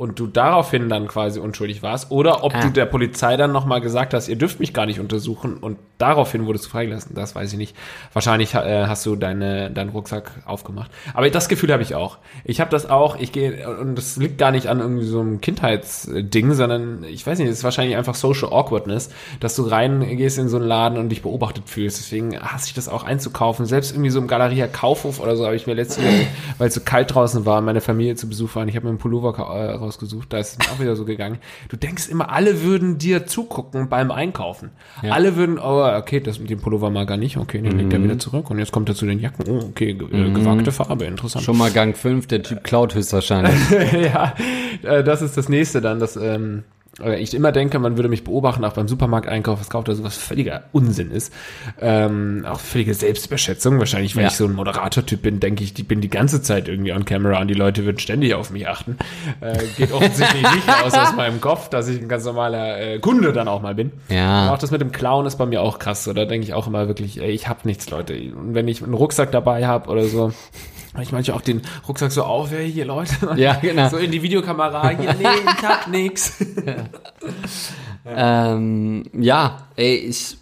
und du daraufhin dann quasi unschuldig warst oder ob
Ah.
du der Polizei dann nochmal gesagt hast, ihr dürft mich gar nicht untersuchen und daraufhin wurdest du freigelassen. Das weiß ich nicht. Wahrscheinlich äh, hast du deine, deinen Rucksack aufgemacht. Aber das Gefühl habe ich auch. Ich habe das auch, ich gehe, und das liegt gar nicht an irgendwie so einem Kindheitsding, sondern ich weiß nicht, es ist wahrscheinlich einfach Social Awkwardness, dass du reingehst in so einen Laden und dich beobachtet fühlst. Deswegen hasse ich das auch einzukaufen. Selbst irgendwie so im Galeria Kaufhof oder so habe ich mir letztes Jahr, weil es so kalt draußen war, meine Familie zu Besuch war und ich habe mir einen Pullover ka- rausgesucht, da ist es mir auch wieder so gegangen. Du denkst immer, alle würden dir zugucken beim Einkaufen. Alle würden, oh, okay, das mit dem Pullover mal gar nicht, okay, den legt er wieder zurück und jetzt kommt er zu den Jacken. Oh, okay, äh, gewagte Farbe, interessant.
Schon mal Gang 5, der Typ klaut höchstwahrscheinlich.
ja, äh, das ist das nächste dann, dass ähm, äh, ich immer denke, man würde mich beobachten, auch beim Supermarkteinkauf, was kauft er so was völliger Unsinn ist. Ähm, auch völlige Selbstüberschätzung. Wahrscheinlich, wenn
Ja.
ich so ein Moderator-Typ bin, denke ich, ich bin die ganze Zeit irgendwie on camera und die Leute würden ständig auf mich achten. Äh, geht offensichtlich nicht raus aus meinem Kopf, dass ich ein ganz normaler äh, Kunde dann auch mal bin.
Ja.
Auch das mit dem Clown ist bei mir auch krass. So, da denke ich auch immer wirklich, ey, ich hab nichts, Leute. Und wenn ich einen Rucksack dabei habe oder so, mach ich manchmal auch den Rucksack so auf, ey, hier Leute.
Ja, genau.
So in die Videokamera, hier, nee, ich hab nix.
ähm, ja, ey, ich,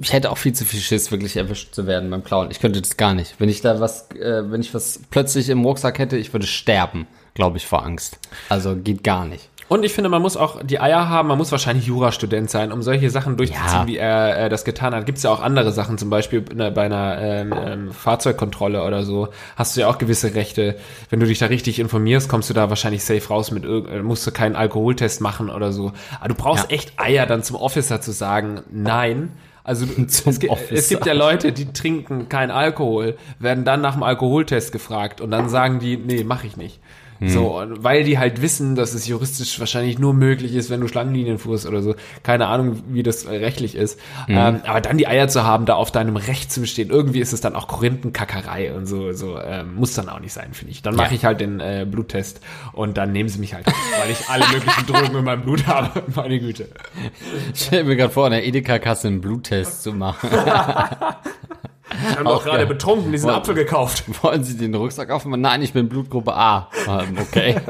ich hätte auch viel zu viel Schiss, wirklich erwischt zu werden beim Klauen. Ich könnte das gar nicht. Wenn ich da was, äh, wenn ich was plötzlich im Rucksack hätte, ich würde sterben, glaube ich, vor Angst. Also geht gar nicht.
Und ich finde, man muss auch die Eier haben, man muss wahrscheinlich Jurastudent sein, um solche Sachen durchzuziehen,
Ja.
wie er äh, das getan hat. Gibt es ja auch andere Sachen, zum Beispiel bei einer ähm, ähm, Fahrzeugkontrolle oder so, hast du ja auch gewisse Rechte. Wenn du dich da richtig informierst, kommst du da wahrscheinlich safe raus mit äh, musst du keinen Alkoholtest machen oder so. Aber du brauchst
Ja.
echt Eier, dann zum Officer zu sagen, nein. Also es, es gibt ja Leute, die trinken keinen Alkohol, werden dann nach dem Alkoholtest gefragt und dann sagen die, nee, mach ich nicht. So, und weil die halt wissen, dass es juristisch wahrscheinlich nur möglich ist, wenn du Schlangenlinien fuhrst oder so. Keine Ahnung, wie das rechtlich ist. Ähm, aber dann die Eier zu haben, da auf deinem Recht zu bestehen, irgendwie ist es dann auch Korinthenkackerei und so, so ähm, muss dann auch nicht sein, finde ich. Dann mache
Ja.
ich halt den äh, Bluttest und dann nehmen sie mich halt, weil ich alle möglichen Drogen in meinem Blut habe. Meine Güte.
Ich stelle mir gerade vor, in der Edeka-Kasse einen Bluttest zu machen.
Ich habe doch gerade betrunken diesen
Wow.
Apfel gekauft.
Wollen Sie den Rucksack aufmachen? Nein, ich bin Blutgruppe A. Ähm, okay.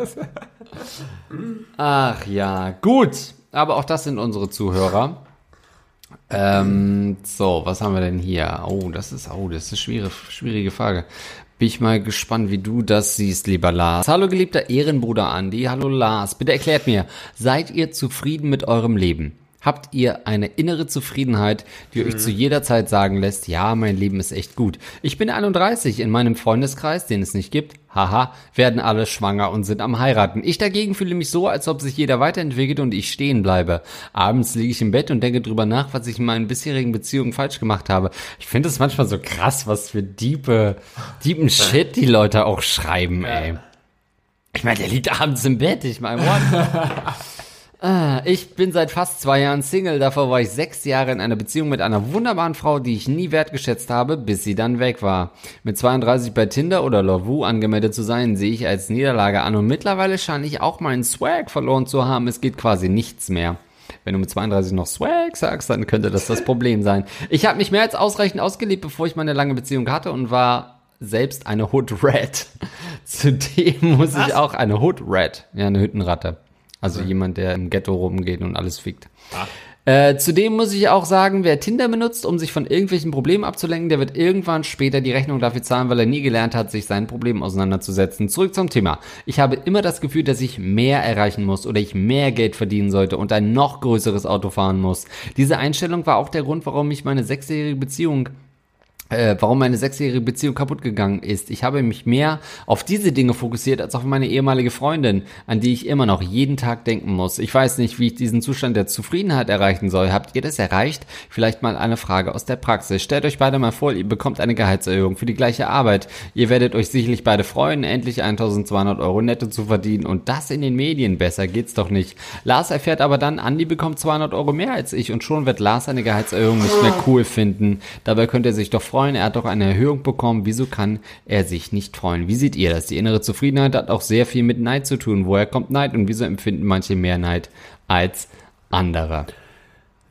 Ach ja, gut. Aber auch das sind unsere Zuhörer. Ähm, so, was haben wir denn hier? Oh, das ist, oh, das ist eine schwierige, schwierige Frage. Bin ich mal gespannt, wie du das siehst, lieber Lars. Hallo, geliebter Ehrenbruder Andi. Hallo, Lars. Bitte erklärt mir, seid ihr zufrieden mit eurem Leben? Habt ihr eine innere Zufriedenheit, die euch zu jeder Zeit sagen lässt, ja, mein Leben ist echt gut. Ich bin 31, in meinem Freundeskreis, den es nicht gibt, haha, werden alle schwanger und sind am heiraten. Ich dagegen fühle mich so, als ob sich jeder weiterentwickelt und ich stehen bleibe. Abends liege ich im Bett und denke drüber nach, was ich in meinen bisherigen Beziehungen falsch gemacht habe. Ich finde es manchmal so krass, was für diepe, diepen Shit die Leute auch schreiben, ey. Ich meine, der liegt abends im Bett. Ich meine, what? Ah, Ich bin seit fast zwei Jahren Single, davor war ich sechs Jahre in einer Beziehung mit einer wunderbaren Frau, die ich nie wertgeschätzt habe, bis sie dann weg war. Mit 32 bei Tinder oder Lovoo angemeldet zu sein, sehe ich als Niederlage an und mittlerweile scheine ich auch meinen Swag verloren zu haben. Es geht quasi nichts mehr. Wenn du mit 32 noch Swag sagst, dann könnte das das Problem sein. Ich habe mich mehr als ausreichend ausgelebt, bevor ich meine lange Beziehung hatte und war selbst eine Hood Rat. Zudem muss ich auch eine Hood Rat, ja, eine Hüttenratte. Also jemand, der im Ghetto rumgeht und alles fickt. Äh, zudem muss ich auch sagen, wer Tinder benutzt, um sich von irgendwelchen Problemen abzulenken, der wird irgendwann später die Rechnung dafür zahlen, weil er nie gelernt hat, sich seinen Problemen auseinanderzusetzen. Zurück zum Thema. Ich habe immer das Gefühl, dass ich mehr erreichen muss oder ich mehr Geld verdienen sollte und ein noch größeres Auto fahren muss. Diese Einstellung war auch der Grund, warum ich meine sechsjährige Beziehung äh, warum meine sechsjährige Beziehung kaputt gegangen ist. Ich habe mich mehr auf diese Dinge fokussiert als auf meine ehemalige Freundin, an die ich immer noch jeden Tag denken muss. Ich weiß nicht, wie ich diesen Zustand der Zufriedenheit erreichen soll. Habt ihr das erreicht? Vielleicht mal eine Frage aus der Praxis. Stellt euch beide mal vor, ihr bekommt eine Gehaltserhöhung für die gleiche Arbeit. Ihr werdet euch sicherlich beide freuen, endlich 1200 Euro netto zu verdienen und das in den Medien. Besser geht's doch nicht. Lars erfährt aber dann, Andi bekommt 200 Euro mehr als ich und schon wird Lars eine Gehaltserhöhung nicht mehr cool finden. Dabei könnte er sich doch freuen, er hat doch eine Erhöhung bekommen, wieso kann er sich nicht freuen? Wie seht ihr das? Die innere Zufriedenheit hat auch sehr viel mit Neid zu tun. Woher kommt Neid und wieso empfinden manche mehr Neid als andere?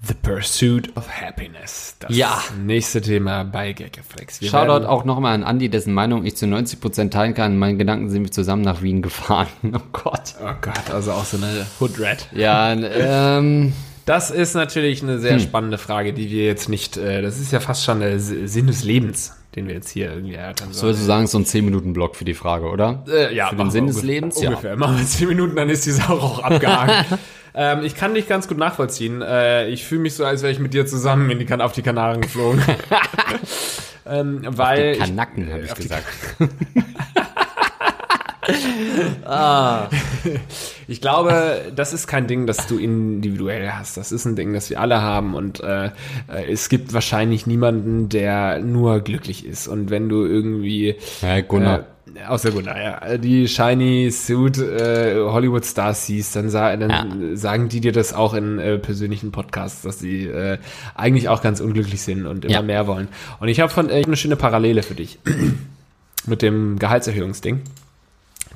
The Pursuit of Happiness. Das
Ja.
nächste Thema bei Gaggeflex. Wir
Shoutout auch nochmal an Andi, dessen Meinung ich zu 90% teilen kann. In meinen Gedanken sind wir zusammen nach Wien gefahren. Oh Gott.
Oh Gott, also auch so eine Hood Rat.
Ja, ähm,
Das ist natürlich eine
Hm.
sehr spannende Frage, die wir jetzt nicht, äh, das ist ja fast schon der Sinn des Lebens, den wir jetzt hier irgendwie erörtern
so
sollen.
würdest du sagen, so ein 10-Minuten-Block für die Frage, oder?
Äh, ja,
Für den Sinn des Lebens, ja.
Ungefähr. Machen wir zehn Minuten, dann ist die Sache auch abgehakt. ähm, ich kann dich ganz gut nachvollziehen. Äh, ich fühle mich so, als wäre ich mit dir zusammen in die kan auf die Kanaren geflogen. ähm, weil
Die Kanaken, habe ich
auf
gesagt.
Ich glaube, das ist kein Ding, das du individuell hast. Das ist ein Ding, das wir alle haben. Und äh, es gibt wahrscheinlich niemanden, der nur glücklich ist. Und wenn du irgendwie
Ja, Gunnar.
Äh, außer Gunnar, ja. Die Shiny Suit äh, Hollywood Stars siehst, dann, sa dann
Ja.
sagen die dir das auch in äh, persönlichen Podcasts, dass sie äh, eigentlich auch ganz unglücklich sind und immer
Ja.
mehr wollen. Und ich habe von äh, ich hab eine schöne Parallele für dich mit dem Gehaltserhöhungsding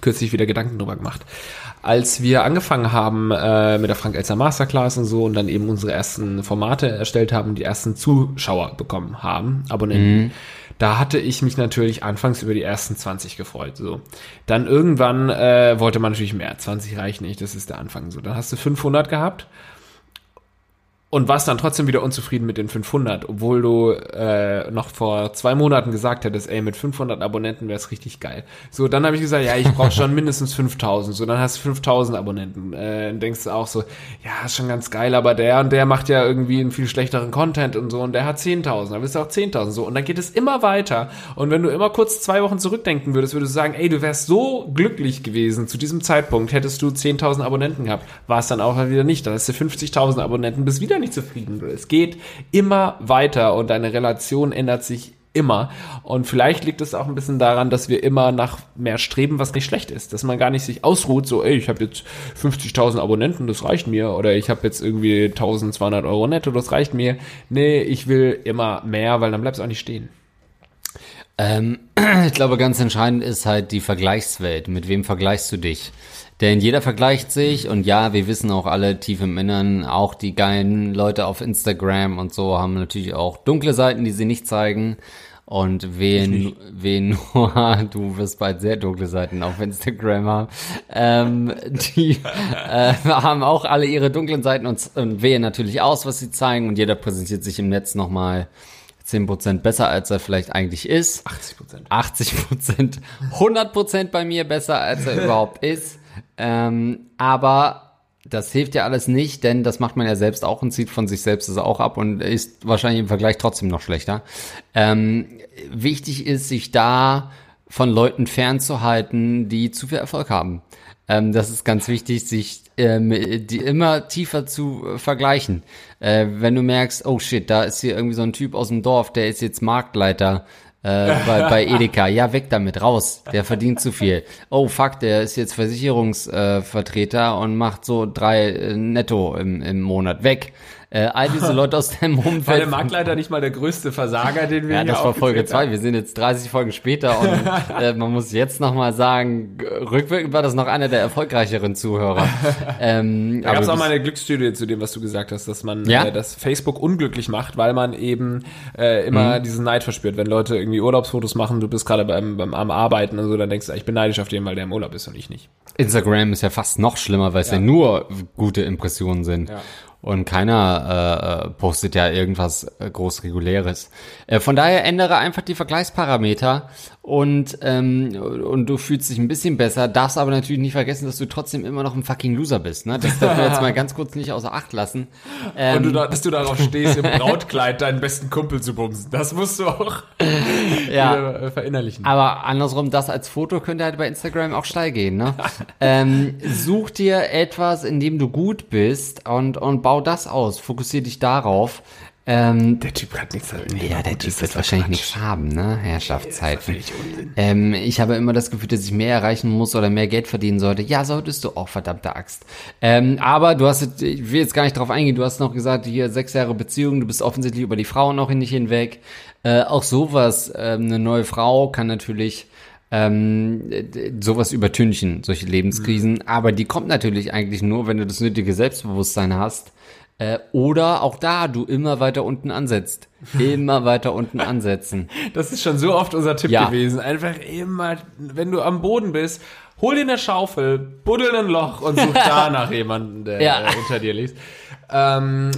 kürzlich wieder Gedanken drüber gemacht. Als wir angefangen haben äh, mit der Frank Elster Masterclass und so und dann eben unsere ersten Formate erstellt haben, die ersten Zuschauer bekommen haben, Abonnenten, da hatte ich mich natürlich anfangs über die ersten 20 gefreut. So, dann irgendwann äh, wollte man natürlich mehr. 20 reicht nicht, das ist der Anfang. So, dann hast du 500 gehabt und warst dann trotzdem wieder unzufrieden mit den 500, obwohl du äh, noch vor zwei Monaten gesagt hättest, ey, mit 500 Abonnenten wäre es richtig geil. So, dann habe ich gesagt, ja, ich brauche schon mindestens 5000. So, dann hast du 5000 Abonnenten. Äh, dann denkst du auch so, ja, ist schon ganz geil, aber der und der macht ja irgendwie einen viel schlechteren Content und so und der hat 10.000, dann bist du auch 10.000 so. Und dann geht es immer weiter. Und wenn du immer kurz zwei Wochen zurückdenken würdest, würdest du sagen, ey, du wärst so glücklich gewesen zu diesem Zeitpunkt, hättest du 10.000 Abonnenten gehabt. War es dann auch wieder nicht. Dann hast du 50.000 Abonnenten, bist wieder nicht zufrieden. Es geht immer weiter und deine Relation ändert sich immer. Und vielleicht liegt es auch ein bisschen daran, dass wir immer nach mehr streben, was nicht schlecht ist. Dass man gar nicht sich ausruht, so, ey, ich habe jetzt 50.000 Abonnenten, das reicht mir. Oder ich habe jetzt irgendwie 1.200 Euro netto, das reicht mir. Nee, ich will immer mehr, weil dann bleibst du auch nicht stehen.
Ähm, ich glaube, ganz entscheidend ist halt die Vergleichswelt. Mit wem vergleichst du dich? Denn jeder vergleicht sich und ja, wir wissen auch alle tief im Innern, auch die geilen Leute auf Instagram und so haben natürlich auch dunkle Seiten, die sie nicht zeigen. Und wen, wen nur, du wirst bald sehr dunkle Seiten auf Instagram haben, ähm, die äh, haben auch alle ihre dunklen Seiten und, und wählen natürlich aus, was sie zeigen und jeder präsentiert sich im Netz nochmal 10% besser, als er vielleicht eigentlich ist.
80 Prozent.
80 Prozent, 100 Prozent bei mir besser, als er überhaupt ist. Ähm, aber das hilft ja alles nicht, denn das macht man ja selbst auch und zieht von sich selbst das auch ab und ist wahrscheinlich im Vergleich trotzdem noch schlechter. Ähm, wichtig ist, sich da von Leuten fernzuhalten, die zu viel Erfolg haben. Ähm, das ist ganz wichtig, sich ähm, die immer tiefer zu äh, vergleichen. Äh, wenn du merkst, oh shit, da ist hier irgendwie so ein Typ aus dem Dorf, der ist jetzt Marktleiter äh, bei, bei Edeka. Ja, weg damit, raus. Der verdient zu viel. Oh, fuck, der ist jetzt Versicherungsvertreter äh, und macht so drei äh, netto im, im Monat. Weg. Äh, all diese Leute aus deinem Umfeld.
War der Marktleiter nicht mal der größte Versager, den wir
Ja,
hier
das war Folge
aufgezählt haben?
zwei. Wir sind jetzt 30 Folgen später und äh, man muss jetzt nochmal sagen, rückwirkend war das noch einer der erfolgreicheren Zuhörer. ähm,
Da gab es auch mal eine Glücksstudie zu dem, was du gesagt hast, dass man
Ja?
äh, das Facebook unglücklich macht, weil man eben äh,
Mhm.
immer diesen Neid verspürt. Wenn Leute irgendwie Urlaubsfotos machen, du bist gerade beim, beim am Arbeiten und so, dann denkst du, ich bin neidisch auf den, weil der im Urlaub ist und ich nicht.
Instagram ist ja fast noch schlimmer, weil es ja. nur gute Impressionen sind.
Ja.
Und keiner äh, äh, postet ja irgendwas äh, groß Reguläres. Äh, von daher ändere einfach die Vergleichsparameter und, ähm, und du fühlst dich ein bisschen besser, darfst aber natürlich nicht vergessen, dass du trotzdem immer noch ein fucking Loser bist. Ne? Das dürfen wir jetzt mal ganz kurz nicht außer Acht lassen. Ähm,
Und du, da- dass du darauf stehst, im Brautkleid deinen besten Kumpel zu bumsen. Das musst du auch
ja.
äh, verinnerlichen.
Aber andersrum, das als Foto könnte halt bei Instagram auch steil gehen, ne? ähm, such dir etwas, in dem du gut bist und, und bau das aus. Fokussier dich darauf. Ähm,
der Typ hat nichts
ja, der Typ wird wahrscheinlich nichts haben, ne? Herrschaftszeiten. Ähm, ich habe immer das Gefühl, dass ich mehr erreichen muss oder mehr Geld verdienen sollte. Ja, solltest du auch, verdammte Axt. Ähm, aber du hast, jetzt- ich will jetzt gar nicht drauf eingehen, du hast noch gesagt, hier sechs Jahre Beziehung, du bist offensichtlich über die Frau noch nicht hinweg. Äh, auch sowas, ähm, eine neue Frau kann natürlich ähm, sowas übertünchen, solche Lebenskrisen. Aber die kommt natürlich eigentlich nur, wenn du das nötige Selbstbewusstsein hast. Äh, oder auch da, du immer weiter unten ansetzt. Immer weiter unten ansetzen.
Das ist schon so oft unser Tipp
Ja.
gewesen. Einfach immer, wenn du am Boden bist, hol dir eine Schaufel, buddel ein Loch und such da nach jemandem, der
Ja.
unter dir liegt. Ähm,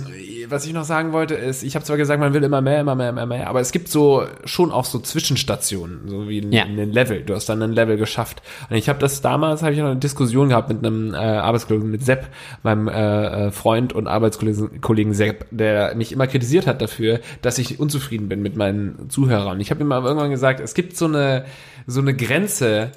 was ich noch sagen wollte, ist, ich habe zwar gesagt, man will immer mehr, immer mehr, immer mehr, aber es gibt so schon auch so Zwischenstationen, so wie ein,
Ja.
ein Level. Du hast dann ein Level geschafft. Und ich habe das damals, habe ich noch eine Diskussion gehabt mit einem äh, Arbeitskollegen, mit Sepp, meinem äh, äh, Freund und Arbeitskollegen Kollegen Sepp, der mich immer kritisiert hat dafür, dass ich unzufrieden bin mit meinen Zuhörern. Ich habe ihm aber irgendwann gesagt, es gibt so eine so eine Grenze,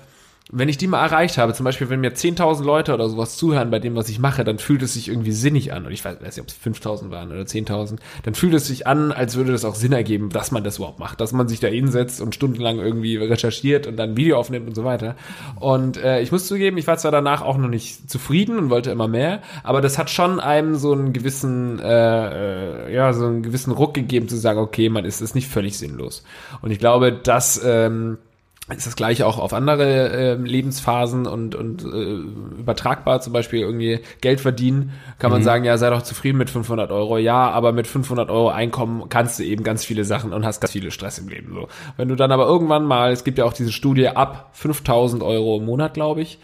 wenn ich die mal erreicht habe, zum Beispiel, wenn mir 10.000 Leute oder sowas zuhören bei dem, was ich mache, dann fühlt es sich irgendwie sinnig an. Und ich weiß, weiß nicht, ob es 5.000 waren oder 10.000. Dann fühlt es sich an, als würde das auch Sinn ergeben, dass man das überhaupt macht. Dass man sich da hinsetzt und stundenlang irgendwie recherchiert und dann ein Video aufnimmt und so weiter. Und äh, ich muss zugeben, ich war zwar danach auch noch nicht zufrieden und wollte immer mehr, aber das hat schon einem so einen gewissen, äh, äh, ja, so einen gewissen Ruck gegeben, zu sagen, okay, man ist es nicht völlig sinnlos. Und ich glaube, dass ähm, ist das gleiche auch auf andere äh, Lebensphasen und, und äh, übertragbar, zum Beispiel irgendwie Geld verdienen, kann man sagen, ja, sei doch zufrieden mit 500 Euro, ja, aber mit 500 Euro Einkommen kannst du eben ganz viele Sachen und hast ganz viele Stress im Leben, so. Wenn du dann aber irgendwann mal, es gibt ja auch diese Studie ab 5000 Euro im Monat, glaube ich,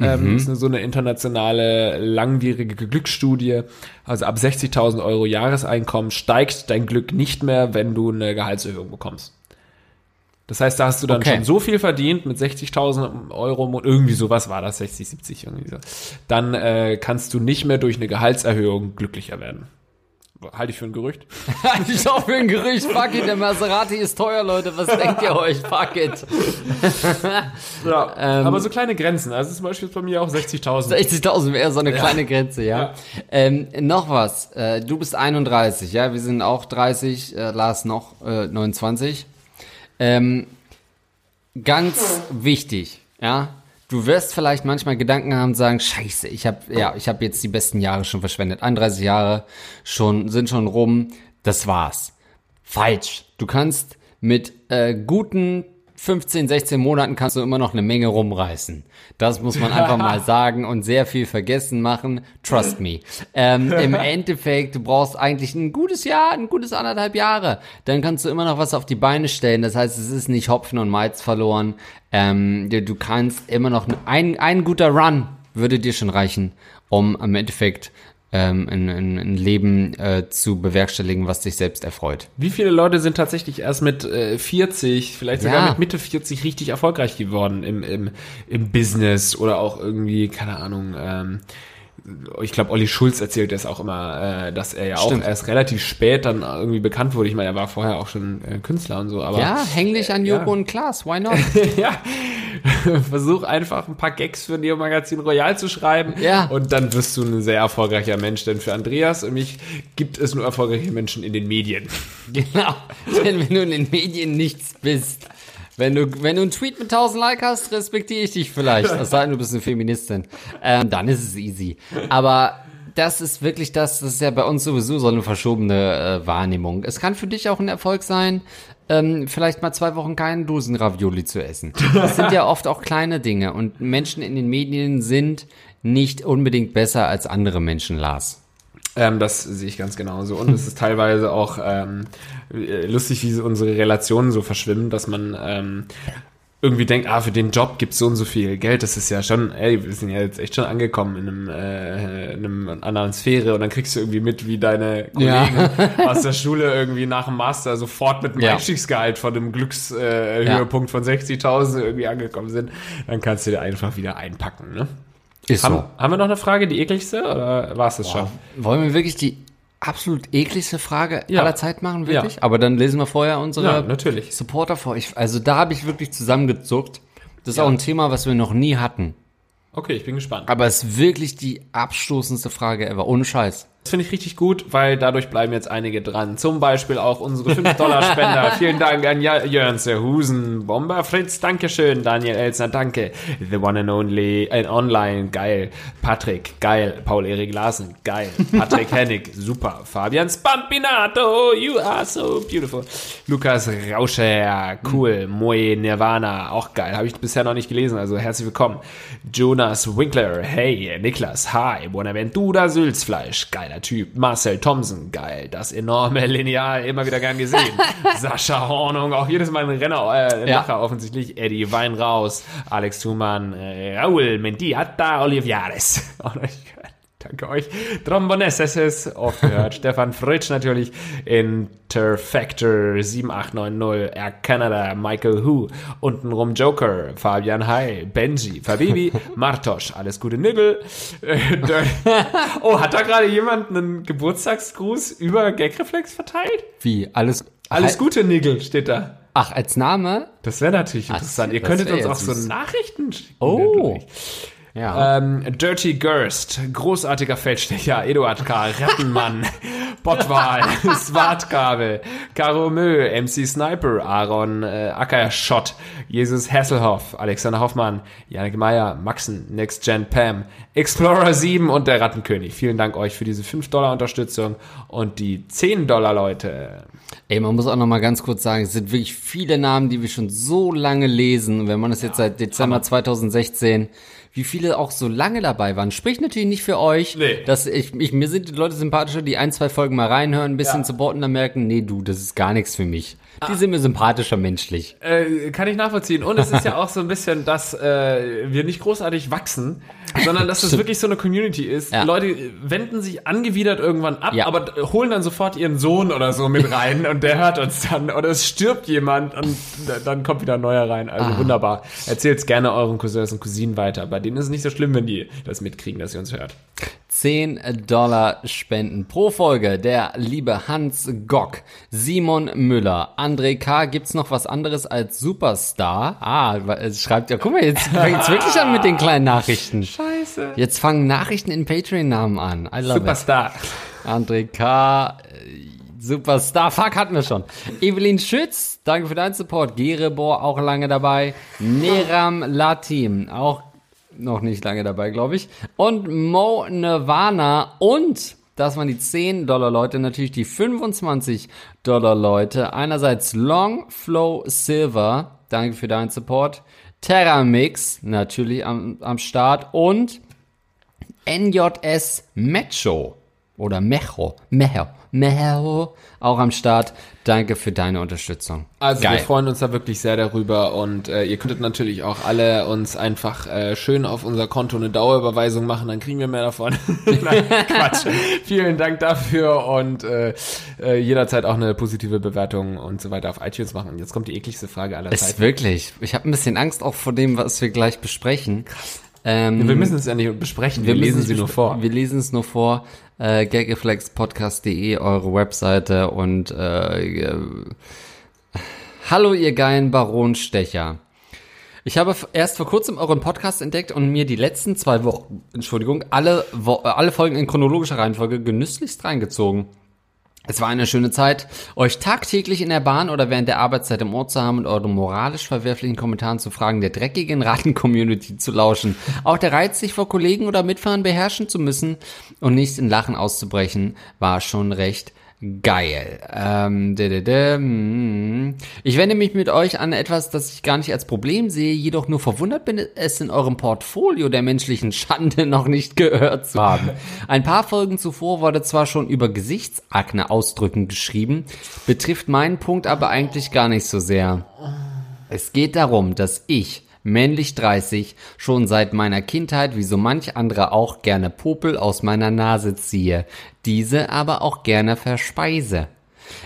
ähm, ist eine, so eine internationale, langwierige Glücksstudie. Also ab 60.000 Euro Jahreseinkommen steigt dein Glück nicht mehr, wenn du eine Gehaltserhöhung bekommst. Das heißt, da hast du dann
Okay.
schon so viel verdient mit 60.000 Euro, Monat, irgendwie sowas war das, 60, 70 irgendwie so. Dann äh, kannst du nicht mehr durch eine Gehaltserhöhung glücklicher werden. Halte ich für ein Gerücht.
ich auch für ein Gerücht. Fuck it, der Maserati ist teuer, Leute. Was denkt ihr euch? Fuck it.
Ja,
Ähm,
aber so kleine Grenzen. Also zum Beispiel ist bei mir auch 60.000.
60.000 wäre so eine kleine Grenze, ja.
Ja.
Ähm, noch was. Äh, du bist 31, ja. Wir sind auch 30, äh, Lars noch äh, 29. Ähm, ganz wichtig, ja. Du wirst vielleicht manchmal Gedanken haben und sagen, scheiße, ich habe ja, ich habe jetzt die besten Jahre schon verschwendet. 31 Jahre schon sind schon rum. Das war's. Falsch. Du kannst mit äh, guten 15, 16 Monaten kannst du immer noch eine Menge rumreißen. Das muss man einfach mal sagen und sehr viel vergessen machen. Trust me. Ähm, Im Endeffekt, du brauchst eigentlich ein gutes Jahr, ein gutes anderthalb Jahre. Dann kannst du immer noch was auf die Beine stellen. Das heißt, es ist nicht Hopfen und Malz verloren. Ähm, du kannst immer noch ein, ein guter Run würde dir schon reichen, um im Endeffekt ähm, ein, ein, ein Leben äh, zu bewerkstelligen, was dich selbst erfreut.
Wie viele Leute sind tatsächlich erst mit äh, 40, vielleicht sogar
Ja.
mit Mitte 40 richtig erfolgreich geworden im, im, im Business oder auch irgendwie, keine Ahnung, ähm, ich glaube, Olli Schulz erzählt das auch immer, äh, dass er ja
Stimmt.
auch erst relativ spät dann irgendwie bekannt wurde. Ich meine, er war vorher auch schon äh, Künstler und so, aber
Ja, häng dich an Joko
ja.
und Klaas, why not?
ja, versuch einfach ein paar Gags für Neo Magazin Royal zu schreiben
Ja.
und dann wirst du ein sehr erfolgreicher Mensch, denn für Andreas und mich gibt es nur erfolgreiche Menschen in den Medien.
genau. Denn wenn du in den Medien nichts bist, wenn du, wenn du einen Tweet mit 1000 Like hast, respektiere ich dich vielleicht. Es sei denn, du bist eine Feministin. Ähm, dann ist es easy. Aber das ist wirklich das, das ist ja bei uns sowieso so eine verschobene äh, Wahrnehmung. Es kann für dich auch ein Erfolg sein, ähm, vielleicht mal zwei Wochen keinen Dosen-Ravioli zu essen. Das sind ja oft auch kleine Dinge und Menschen in den Medien sind nicht unbedingt besser als andere Menschen, Lars.
Ähm, das sehe ich ganz genauso. Und es ist teilweise auch ähm, äh, lustig, wie unsere Relationen so verschwimmen, dass man ähm, irgendwie denkt, ah, für den Job gibt's so und so viel Geld. Das ist ja schon, ey, wir sind ja jetzt echt schon angekommen in einem, äh, in einem anderen Sphäre. Und dann kriegst du irgendwie mit, wie deine
Ja.
Kollegen aus der Schule irgendwie nach dem Master sofort mit einem
Ja.
Einstiegsgehalt von einem Glückshöhepunkt äh,
Ja.
Von 60.000 irgendwie angekommen sind. Dann kannst du dir einfach wieder einpacken, ne?
Ist
Haben, haben wir noch eine Frage, die ekligste, oder war es das schon?
Wollen wir wirklich die absolut ekligste Frage
Ja.
aller Zeit machen, wirklich?
Ja.
Aber dann lesen wir vorher unsere
Ja.
Supporter vor. Ich, also da habe ich wirklich zusammengezuckt. Das ist auch ein Thema, was wir noch nie hatten.
Okay, ich bin gespannt.
Aber es ist wirklich die abstoßendste Frage ever. Ohne Scheiß.
Das finde ich richtig gut, weil dadurch bleiben jetzt einige dran. Zum Beispiel auch unsere 5-Dollar-Spender. Vielen Dank an Jörns, der Husen, Bomber Fritz, Dankeschön, Daniel Elsner, danke. The One and Only, äh, Online, geil. Patrick, geil. Paul-Erik Larsen, geil. Patrick Hennig, super. Fabian Spampinato, you are so beautiful. Lukas Rauscher, cool. Moe Nirvana, auch geil. Habe ich bisher noch nicht gelesen, also herzlich willkommen. Jonas Winkler, hey. Niklas, hi. Buenaventura Sülzfleisch, geiler Typ. Marcel Thompson, geil. Das enorme Lineal, immer wieder gern gesehen. Sascha Hornung, auch jedes Mal ein Renner, äh,
Ja.
Lacher offensichtlich. Eddie Weinraus, Alex Thumann, äh, Raul Mendiata Olivares. Auch noch nicht gehört. Danke euch. Trombonesses, oft gehört. Stefan Fritsch natürlich. Interfactor 7890. Air Canada. Michael Hu. Untenrum Joker. Fabian Hai. Benji. Fabibi. Martosch. Alles Gute Nigel. Äh, oh, hat da gerade jemand einen Geburtstagsgruß über Gagreflex verteilt?
Wie? Alles,
Alles Gute Nigel steht da.
Ach, als Name?
Das wäre natürlich interessant. Ihr
das
könntet uns auch so. Nachrichten schicken.
Oh.
natürlich.
Ja.
Ähm, Dirty Gerst, großartiger Feldstecher, Eduard K., Rattenmann, Bottwal, Swartkabel, Caro Mö, MC Sniper, Aaron äh, Ackerschott, Jesus Hasselhoff, Alexander Hoffmann, Janik Meyer, Maxen, Next Gen Pam, Explorer 7 und der Rattenkönig. Vielen Dank euch für diese 5 Dollar Unterstützung und die 10 Dollar Leute.
Ey, man muss auch noch mal ganz kurz sagen, es sind wirklich viele Namen, die wir schon so lange lesen. Wenn man das jetzt seit Dezember 2016, wie viele auch so lange dabei waren, spricht natürlich nicht für euch.
Nee.
Dass ich, ich, mir sind die Leute sympathischer, die ein, zwei Folgen mal reinhören, ein bisschen
Ja.
supporten, dann merken, nee, du, das ist gar nichts für mich. Die sind mir sympathischer menschlich.
Äh, kann ich nachvollziehen. Und es ist ja auch so ein bisschen, dass äh, wir nicht großartig wachsen, sondern dass es
Stimmt.
wirklich so eine Community ist.
Ja.
Leute wenden sich angewidert irgendwann ab,
Ja.
aber holen dann sofort ihren Sohn oder so mit rein und der hört uns dann. Oder es stirbt jemand und dann kommt wieder ein neuer rein. Also
Ah.
wunderbar. Erzählt's gerne euren Cousins und Cousinen weiter. Bei denen ist es nicht so schlimm, wenn die das mitkriegen, dass ihr uns hört.
10 Dollar Spenden pro Folge. Der liebe Hans Gock, Simon Müller, André K. Gibt's noch was anderes als Superstar? Ah, es schreibt ja, guck mal, jetzt fängt's wirklich an mit den kleinen Nachrichten.
Scheiße.
Jetzt fangen Nachrichten in Patreon-Namen an. I love
Superstar.
it. André K. äh, Superstar, fuck, hatten wir schon. Evelyn Schütz, danke für deinen Support. Gerebor, auch lange dabei. Neram Latim, auch noch nicht lange dabei, glaube ich. Und Mo Nirvana und, das waren die 10 Dollar Leute, natürlich die 25 Dollar Leute. Einerseits Long Flow Silver, danke für deinen Support. Terra Mix, natürlich am, am Start. Und NJS Mecho oder Mecho, Mecho, Mecho, auch am Start. Danke für deine Unterstützung.
Also
Geil.
wir freuen uns da wirklich sehr darüber und äh, ihr könntet natürlich auch alle uns einfach äh, schön auf unser Konto eine Dauerüberweisung machen, dann kriegen wir mehr davon. Nein, Quatsch. Vielen Dank dafür und äh, äh, jederzeit auch eine positive Bewertung und so weiter auf iTunes machen. Und jetzt kommt die ekligste Frage aller
Ist
Zeiten.
wirklich. Ich habe ein bisschen Angst auch vor dem, was wir gleich besprechen. Ähm,
Wir müssen es ja nicht besprechen, wir,
müssen
lesen
es
sie nur vor.
Wir lesen es nur vor. Äh, gaggeflexpodcast.de, eure Webseite und äh, äh, Hallo ihr geilen Baronstecher. Ich habe erst vor kurzem euren Podcast entdeckt und mir die letzten zwei Wochen, Entschuldigung, alle, alle Folgen in chronologischer Reihenfolge genüsslichst reingezogen. Es war eine schöne Zeit, euch tagtäglich in der Bahn oder während der Arbeitszeit im Ohr zu haben und euren moralisch verwerflichen Kommentaren zu Fragen der dreckigen Ratten-Community zu lauschen. Auch der Reiz, sich vor Kollegen oder Mitfahrern beherrschen zu müssen und nicht in Lachen auszubrechen, war schon recht geil. Ähm, dä, dä, mm. ich wende mich mit euch an etwas, das ich gar nicht als Problem sehe, jedoch nur verwundert bin, es in eurem Portfolio der menschlichen Schande noch nicht gehört zu haben. Ein paar Folgen zuvor wurde zwar schon über Gesichtsakne ausdrücken geschrieben, betrifft meinen Punkt aber eigentlich gar nicht so sehr. Es geht darum, dass ich, männlich 30, schon seit meiner Kindheit wie so manch andere auch gerne Popel aus meiner Nase ziehe, diese aber auch gerne verspeise.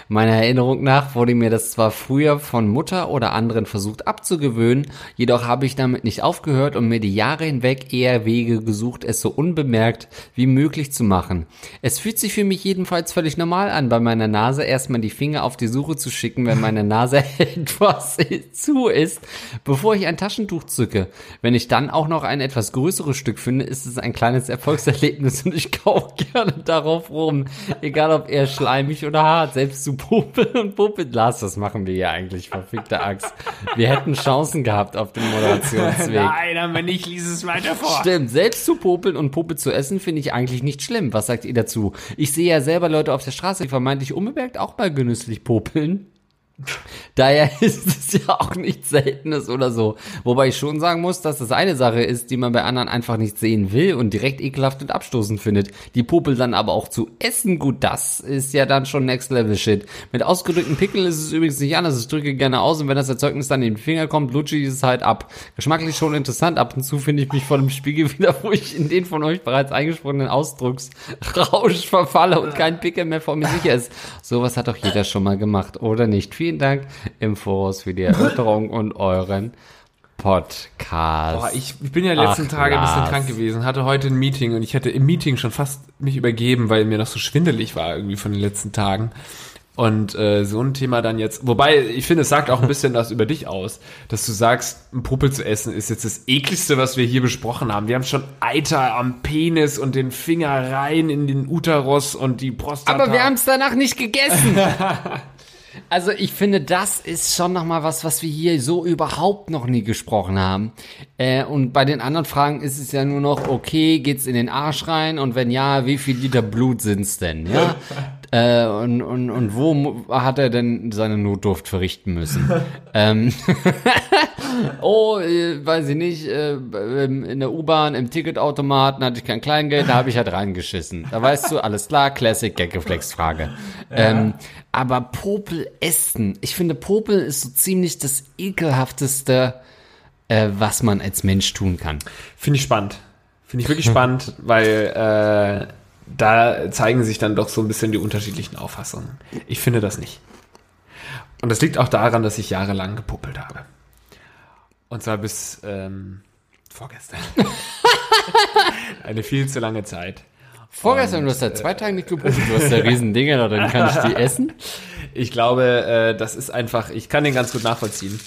Meiner Erinnerung nach wurde mir das zwar früher von Mutter oder anderen versucht abzugewöhnen, jedoch habe ich damit nicht aufgehört und mir die Jahre hinweg eher Wege gesucht, es so unbemerkt wie möglich zu machen. Es fühlt sich für mich jedenfalls völlig normal an, bei meiner Nase erstmal die Finger auf die Suche zu schicken, wenn meine Nase etwas zu ist, bevor ich ein Taschentuch zücke. Wenn ich dann auch noch ein etwas größeres Stück finde, ist es ein kleines Erfolgserlebnis und ich kaufe gerne darauf rum, egal ob eher schleimig oder hart, selbst zu Popel und Popel. Lars, das machen wir ja eigentlich, verfickte Axt. Wir hätten Chancen gehabt auf dem Moderationsweg.
Nein, aber nicht, lies es weiter vor.
Stimmt, selbst zu popeln und Popel zu essen finde ich eigentlich nicht schlimm. Was sagt ihr dazu? Ich sehe ja selber Leute auf der Straße, die vermeintlich unbemerkt auch mal genüsslich popeln. Daher ist es ja auch nichts Seltenes oder so. Wobei ich schon sagen muss, dass das eine Sache ist, die man bei anderen einfach nicht sehen will und direkt ekelhaft und abstoßend findet. Die Popel dann aber auch zu essen, gut, das ist ja dann schon Next Level Shit. Mit ausgedrückten Pickeln ist es übrigens nicht anders. Ich drücke gerne aus und wenn das Erzeugnis dann in den Finger kommt, lutsche ich es halt ab. Geschmacklich schon interessant. Ab und zu finde ich mich vor dem Spiegel wieder, wo ich in den von euch bereits eingesprochenen Ausdrucksrausch verfalle und kein Pickel mehr vor mir sicher ist. Sowas hat doch jeder schon mal gemacht, oder nicht? Vielen Dank im Voraus für die Erörterung und euren Podcast.
Boah, ich, ich bin ja letzten
Ach,
Tage ein bisschen krank gewesen, hatte heute ein Meeting und ich hätte im Meeting schon fast mich übergeben, weil mir noch so schwindelig war irgendwie von den letzten Tagen. Und äh, so ein Thema dann jetzt, wobei ich finde, es sagt auch ein bisschen was über dich aus, dass du sagst, ein Popel zu essen ist jetzt das ekligste, was wir hier besprochen haben. Wir haben schon Eiter am Penis und den Finger rein in den Uterus und die Prostata.
Aber wir haben es danach nicht gegessen. Also ich finde, das ist schon nochmal was, was wir hier so überhaupt noch nie gesprochen haben. Äh, und bei den anderen Fragen ist es ja nur noch, okay, geht's in den Arsch rein? Und wenn ja, wie viel Liter Blut sind's denn? Ja. äh, und, und, und wo hat er denn seine Notdurft verrichten müssen? ähm, oh, äh, weiß ich nicht, äh, ähm, in der U-Bahn, im Ticketautomaten hatte ich kein Kleingeld, da habe ich halt reingeschissen. Da weißt du, alles klar, Classic Gagreflex-Frage. Ähm, aber Popel essen, ich finde, Popel ist so ziemlich das ekelhafteste, äh, was man als Mensch tun kann.
Finde ich spannend. Finde ich wirklich spannend, weil äh, da zeigen sich dann doch so ein bisschen die unterschiedlichen Auffassungen. Ich finde das nicht. Und das liegt auch daran, dass ich jahrelang gepuppelt habe. Und zwar bis ähm, vorgestern. Eine viel zu lange Zeit.
Vorgestern, du hast seit zwei Tagen nicht gepupelt, du hast ja riesen Dinger, dann kann ich die essen.
Ich glaube, äh, das ist einfach, ich kann den ganz gut nachvollziehen.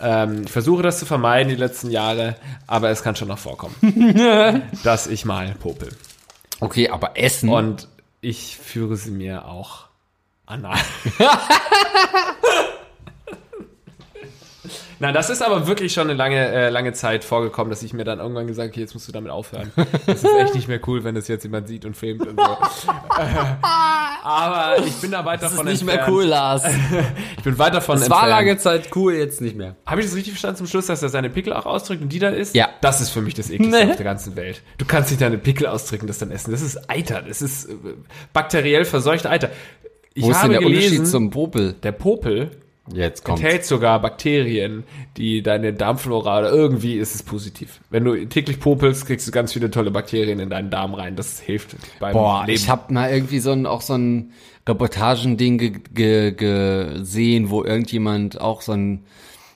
Ähm, ich versuche das zu vermeiden die letzten Jahre, aber es kann schon noch vorkommen, dass ich mal popel.
Okay, aber essen.
Und ich führe sie mir auch anal. Na, das ist aber wirklich schon eine lange, äh, lange Zeit vorgekommen, dass ich mir dann irgendwann gesagt habe, okay, jetzt musst du damit aufhören. Das ist echt nicht mehr cool, wenn das jetzt jemand sieht und filmt und so. aber ich bin da weit
das ist
davon
nicht mehr
entfernt.
cool, Lars.
Ich bin weit davon
Es war
entfernt.
lange Zeit cool, jetzt nicht mehr.
Habe ich das richtig verstanden zum Schluss, dass er seine Pickel auch ausdrückt und die da ist?
Ja.
Das ist für mich das ekligste
Nee.
auf der ganzen Welt. Du kannst nicht deine Pickel ausdrücken, das dann essen. Das ist Eiter. Das ist äh, bakteriell verseuchte Eiter. Ich
Wo ist denn der
gelesen,
Unterschied zum Popel?
der Popel
Jetzt kommt.
enthält sogar Bakterien, die deine Darmflora oder irgendwie ist es positiv. Wenn du täglich popelst, kriegst du ganz viele tolle Bakterien in deinen Darm rein. Das hilft beim
Boah,
Leben.
ich habe mal irgendwie so ein, auch so ein Reportagending ge ge gesehen, wo irgendjemand auch so ein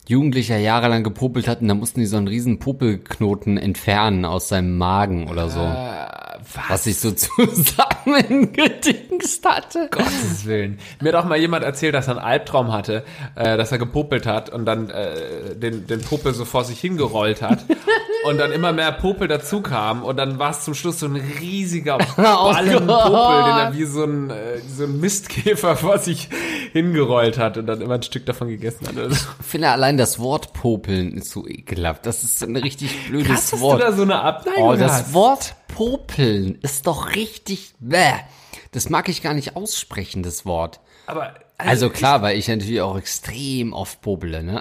Jugendlicher jahrelang gepopelt hat und da mussten die so einen riesen Popelknoten entfernen aus seinem Magen oder so. was sich so zusammengedingst hatte.
Gottes Willen. Mir hat auch mal jemand erzählt, dass er einen Albtraum hatte, äh, dass er gepopelt hat und dann äh, den, den Popel so vor sich hingerollt hat und dann immer mehr Popel dazu kam und dann war es zum Schluss so ein riesiger Ballen
Gott.
Popel, den er wie so ein, äh, so ein Mistkäfer vor sich hingerollt hat und dann immer ein Stück davon gegessen hat. Also,
Ich finde allein das Wort popeln ist so ekelhaft. Das ist ein richtig blödes
Hast du
Wort.
da so eine Abneigung
Oh, das
hast?
Wort popeln ist doch richtig bäh. Das mag ich gar nicht aussprechen, das Wort.
Aber
Also klar, weil ich natürlich auch extrem oft popele, ne?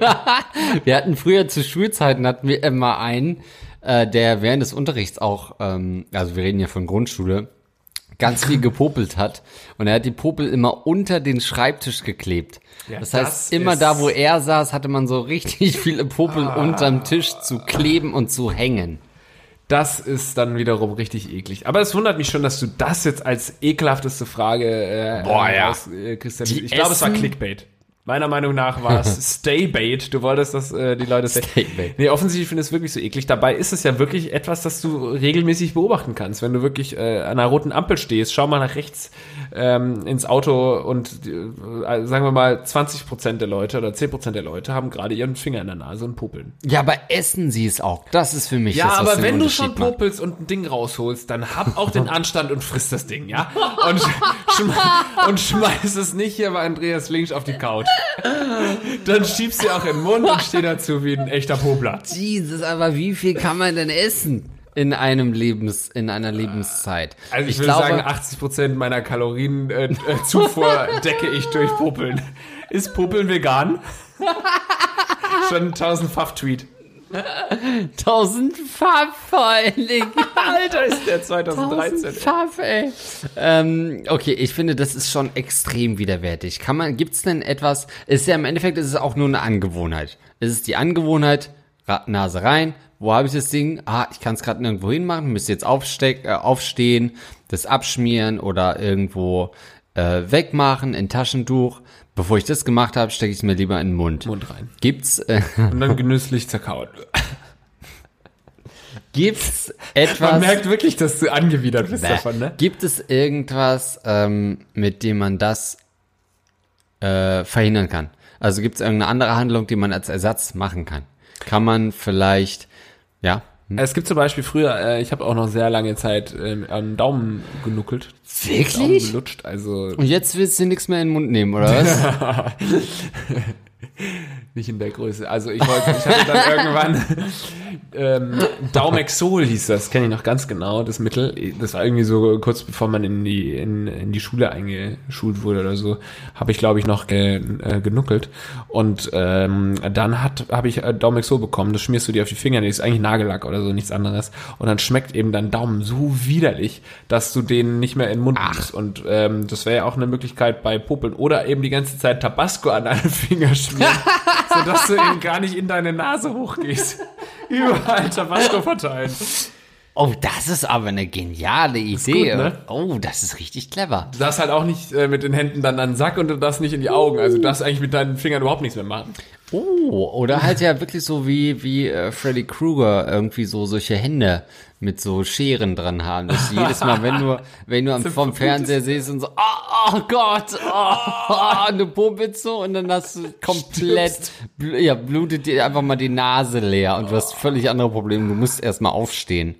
wir hatten früher zu Schulzeiten hatten wir immer einen, äh, der während des Unterrichts auch, ähm, also wir reden ja von Grundschule, ganz viel gepopelt hat. Und er hat die Popel immer unter den Schreibtisch geklebt.
Ja,
das heißt,
das
immer da, wo er saß, hatte man so richtig viele Popel unterm Tisch zu kleben und zu hängen.
Das ist dann wiederum richtig eklig. Aber es wundert mich schon, dass du das jetzt als ekelhafteste Frage äh,
Boah, ja.
raus, äh, Christian,
Die
Ich glaube, es war Clickbait. Meiner Meinung nach war es Staybait. Du wolltest, dass äh, die Leute
Staybait.
Nee, offensichtlich finde ich es wirklich so eklig. Dabei ist es ja wirklich etwas, das du regelmäßig beobachten kannst. Wenn du wirklich äh, an einer roten Ampel stehst, schau mal nach rechts ähm, ins Auto und äh, sagen wir mal 20% der Leute oder 10% der Leute haben gerade ihren Finger in der Nase und popeln.
Ja, aber essen sie es auch. Das ist für mich
Ja,
das, was
aber
den
wenn du schon
macht.
popelst und ein Ding rausholst, dann hab auch den Anstand und friss das Ding, ja? Und, schm und schmeiß es nicht hier bei Andreas Links auf die Couch. Dann schiebst du auch in den Mund und steh dazu wie ein echter Popler.
Jesus, aber wie viel kann man denn essen in einem Lebens, in einer Lebenszeit?
Also ich, würde sagen, 80% meiner Kalorienzufuhr äh, äh, decke ich durch Popeln. Ist Popeln vegan? Schon ein 1000 Pfaff-Tweet.
1000 Pfaff vor allen Dingen.
Alter, ist der 2013.
1000 Pfaff, ey. Ähm, okay, ich finde, das ist schon extrem widerwärtig. Kann man, gibt's denn etwas, ist ja im Endeffekt, ist es auch nur eine Angewohnheit. Es ist die Angewohnheit, Nase rein, wo habe ich das Ding? Ah, ich kann es gerade nirgendwo hinmachen, müsste jetzt aufsteck, äh, aufstehen, das abschmieren oder irgendwo äh, wegmachen, in Taschentuch. Bevor ich das gemacht habe, stecke ich es mir lieber in den Mund.
Mund rein.
Gibt's, äh,
Und dann genüsslich zerkaut.
gibt's
Man
etwas?
merkt wirklich, dass du angewidert bist
Bäh.
davon, ne?
Gibt es irgendwas, ähm, mit dem man das äh, verhindern kann? Also gibt es irgendeine andere Handlung, die man als Ersatz machen kann? Kann man vielleicht, ja,
Es gibt zum Beispiel früher, äh, ich habe auch noch sehr lange Zeit ähm, am Daumen genuckelt. Daumen
wirklich?
gelutscht, also
Und jetzt willst du nichts mehr in den Mund nehmen, oder was?
nicht in der Größe. Also ich wollte, ich hatte dann irgendwann ähm, Daumexol hieß das, kenne ich noch ganz genau, das Mittel. Das war irgendwie so kurz bevor man in die in, in die Schule eingeschult wurde oder so, habe ich glaube ich noch ge, äh, genuckelt und ähm, dann hat habe ich äh, Daumexol bekommen. Das schmierst du dir auf die Finger, das ist eigentlich Nagellack oder so, nichts anderes. Und dann schmeckt eben dein Daumen so widerlich, dass du den nicht mehr in den Mund nimmst. Und ähm, das wäre ja auch eine Möglichkeit bei Popeln oder eben die ganze Zeit Tabasco an deine Finger schmieren sodass du eben gar nicht in deine Nase hochgehst. Überall Tabasco verteilen.
Oh, das ist aber eine geniale Idee.
gut, ne?
Oh, das ist richtig clever.
Du darfst halt auch nicht äh, mit den Händen dann an den Sack und du darfst nicht in die Augen. Also du darfst eigentlich mit deinen Fingern überhaupt nichts mehr machen.
Oh, oder halt ja wirklich so wie, wie äh, Freddy Krueger irgendwie so solche Hände mit so Scheren dran haben. Dass du jedes Mal, wenn du, wenn du am, vom Fernseher siehst und so, oh, oh Gott, oh, oh, eine Pumpe so und dann hast du komplett, bl ja, blutet dir einfach mal die Nase leer und du hast völlig andere Probleme. Du musst erstmal aufstehen.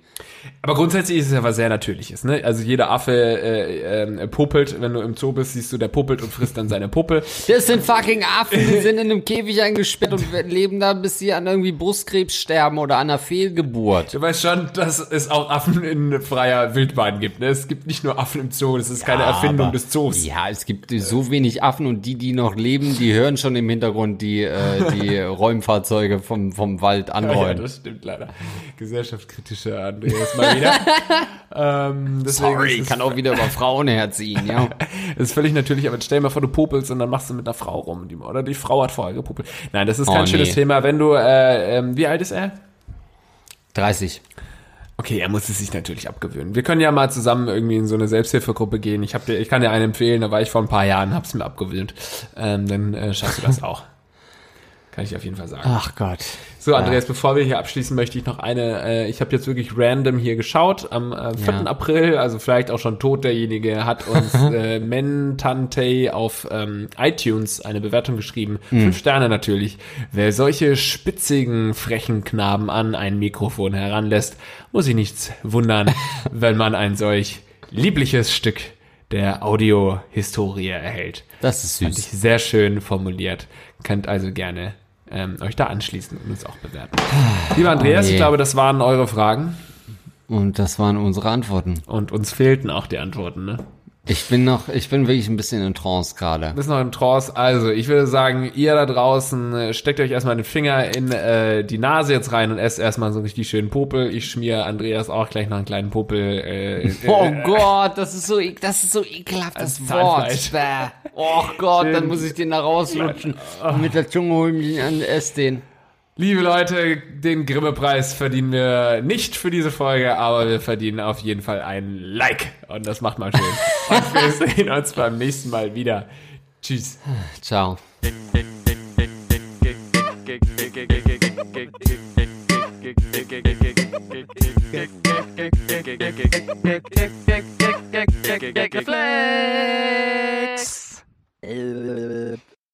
Aber grundsätzlich ist es ja was sehr Natürliches. Ne? Also jeder Affe äh, äh, popelt. Wenn du im Zoo bist, siehst du, der popelt und frisst dann seine Puppe.
Das sind fucking Affen, die sind in einem Käfig eingesperrt und leben da, bis sie an irgendwie Brustkrebs sterben oder an einer Fehlgeburt.
Du weißt schon, dass es auch Affen in freier Wildbahn gibt. Ne? Es gibt nicht nur Affen im Zoo. Das ist keine Erfindung
aber-
des Zoos.
Ja, es gibt so wenig Affen und die, die noch leben, die hören schon im Hintergrund die, äh, die Räumfahrzeuge vom, vom Wald
Ja,
anrollen.
das stimmt leider. Gesellschaftskritischer Andreas mal wieder. ähm, deswegen
Sorry,
es-
kann auch wieder über Frauen herziehen, ja.
Das ist völlig natürlich, aber stell dir mal vor, du popelst und dann machst du mit einer Frau rum. Die, oder die Frau hat vorher gepopelt. Nein, das ist kein
Oh,
schönes
nee.
Thema. Wenn du, äh, ähm, wie alt ist er?
30.
Okay, er muss es sich natürlich abgewöhnen. Wir können ja mal zusammen irgendwie in so eine Selbsthilfegruppe gehen. Ich, hab dir, ich kann dir einen empfehlen, da war ich vor ein paar Jahren, hab's mir abgewöhnt. Ähm, dann äh, schaffst du das auch. Kann ich auf jeden Fall sagen.
Ach Gott.
So, Andreas, bevor wir hier abschließen, möchte ich noch eine, äh, ich habe jetzt wirklich random hier geschaut, am äh, 4.
Ja.
April, also vielleicht auch schon tot derjenige, hat uns äh, Mentante auf ähm, iTunes eine Bewertung geschrieben. Fünf Sterne natürlich. Wer solche spitzigen, frechen Knaben an ein Mikrofon heranlässt, muss sich nichts wundern, wenn man ein solch liebliches Stück der Audiohistorie erhält.
Das ist
Fand
süß.
ich sehr schön formuliert. Könnt also gerne ähm, euch da anschließen und uns auch bewerten. Lieber Andreas,
Oh
ich glaube, das waren eure Fragen
Und das waren unsere Antworten.
und uns fehlten auch die Antworten. Ne?
Ich bin noch, ich bin wirklich ein bisschen in Trance gerade.
Bis noch in Trance. Also, ich würde sagen, ihr da draußen äh, steckt euch erstmal den Finger in äh, die Nase jetzt rein und esst erstmal so einen richtig schönen Popel. Ich schmier Andreas auch gleich noch einen kleinen Popel. Äh,
Oh
äh,
Gott, das ist so, e- das ist so ekelhaft, das Wort. Oh Gott,
Schön.
dann muss ich den da rauslutschen. Und mit der Zunge holen wir ihn an, ess den.
Liebe Leute, den Grimme-Preis verdienen wir nicht für diese Folge, aber wir verdienen auf jeden Fall ein Like. Und das macht mal schön. Und wir sehen uns beim nächsten Mal wieder. Tschüss.
Ciao.
Geflex.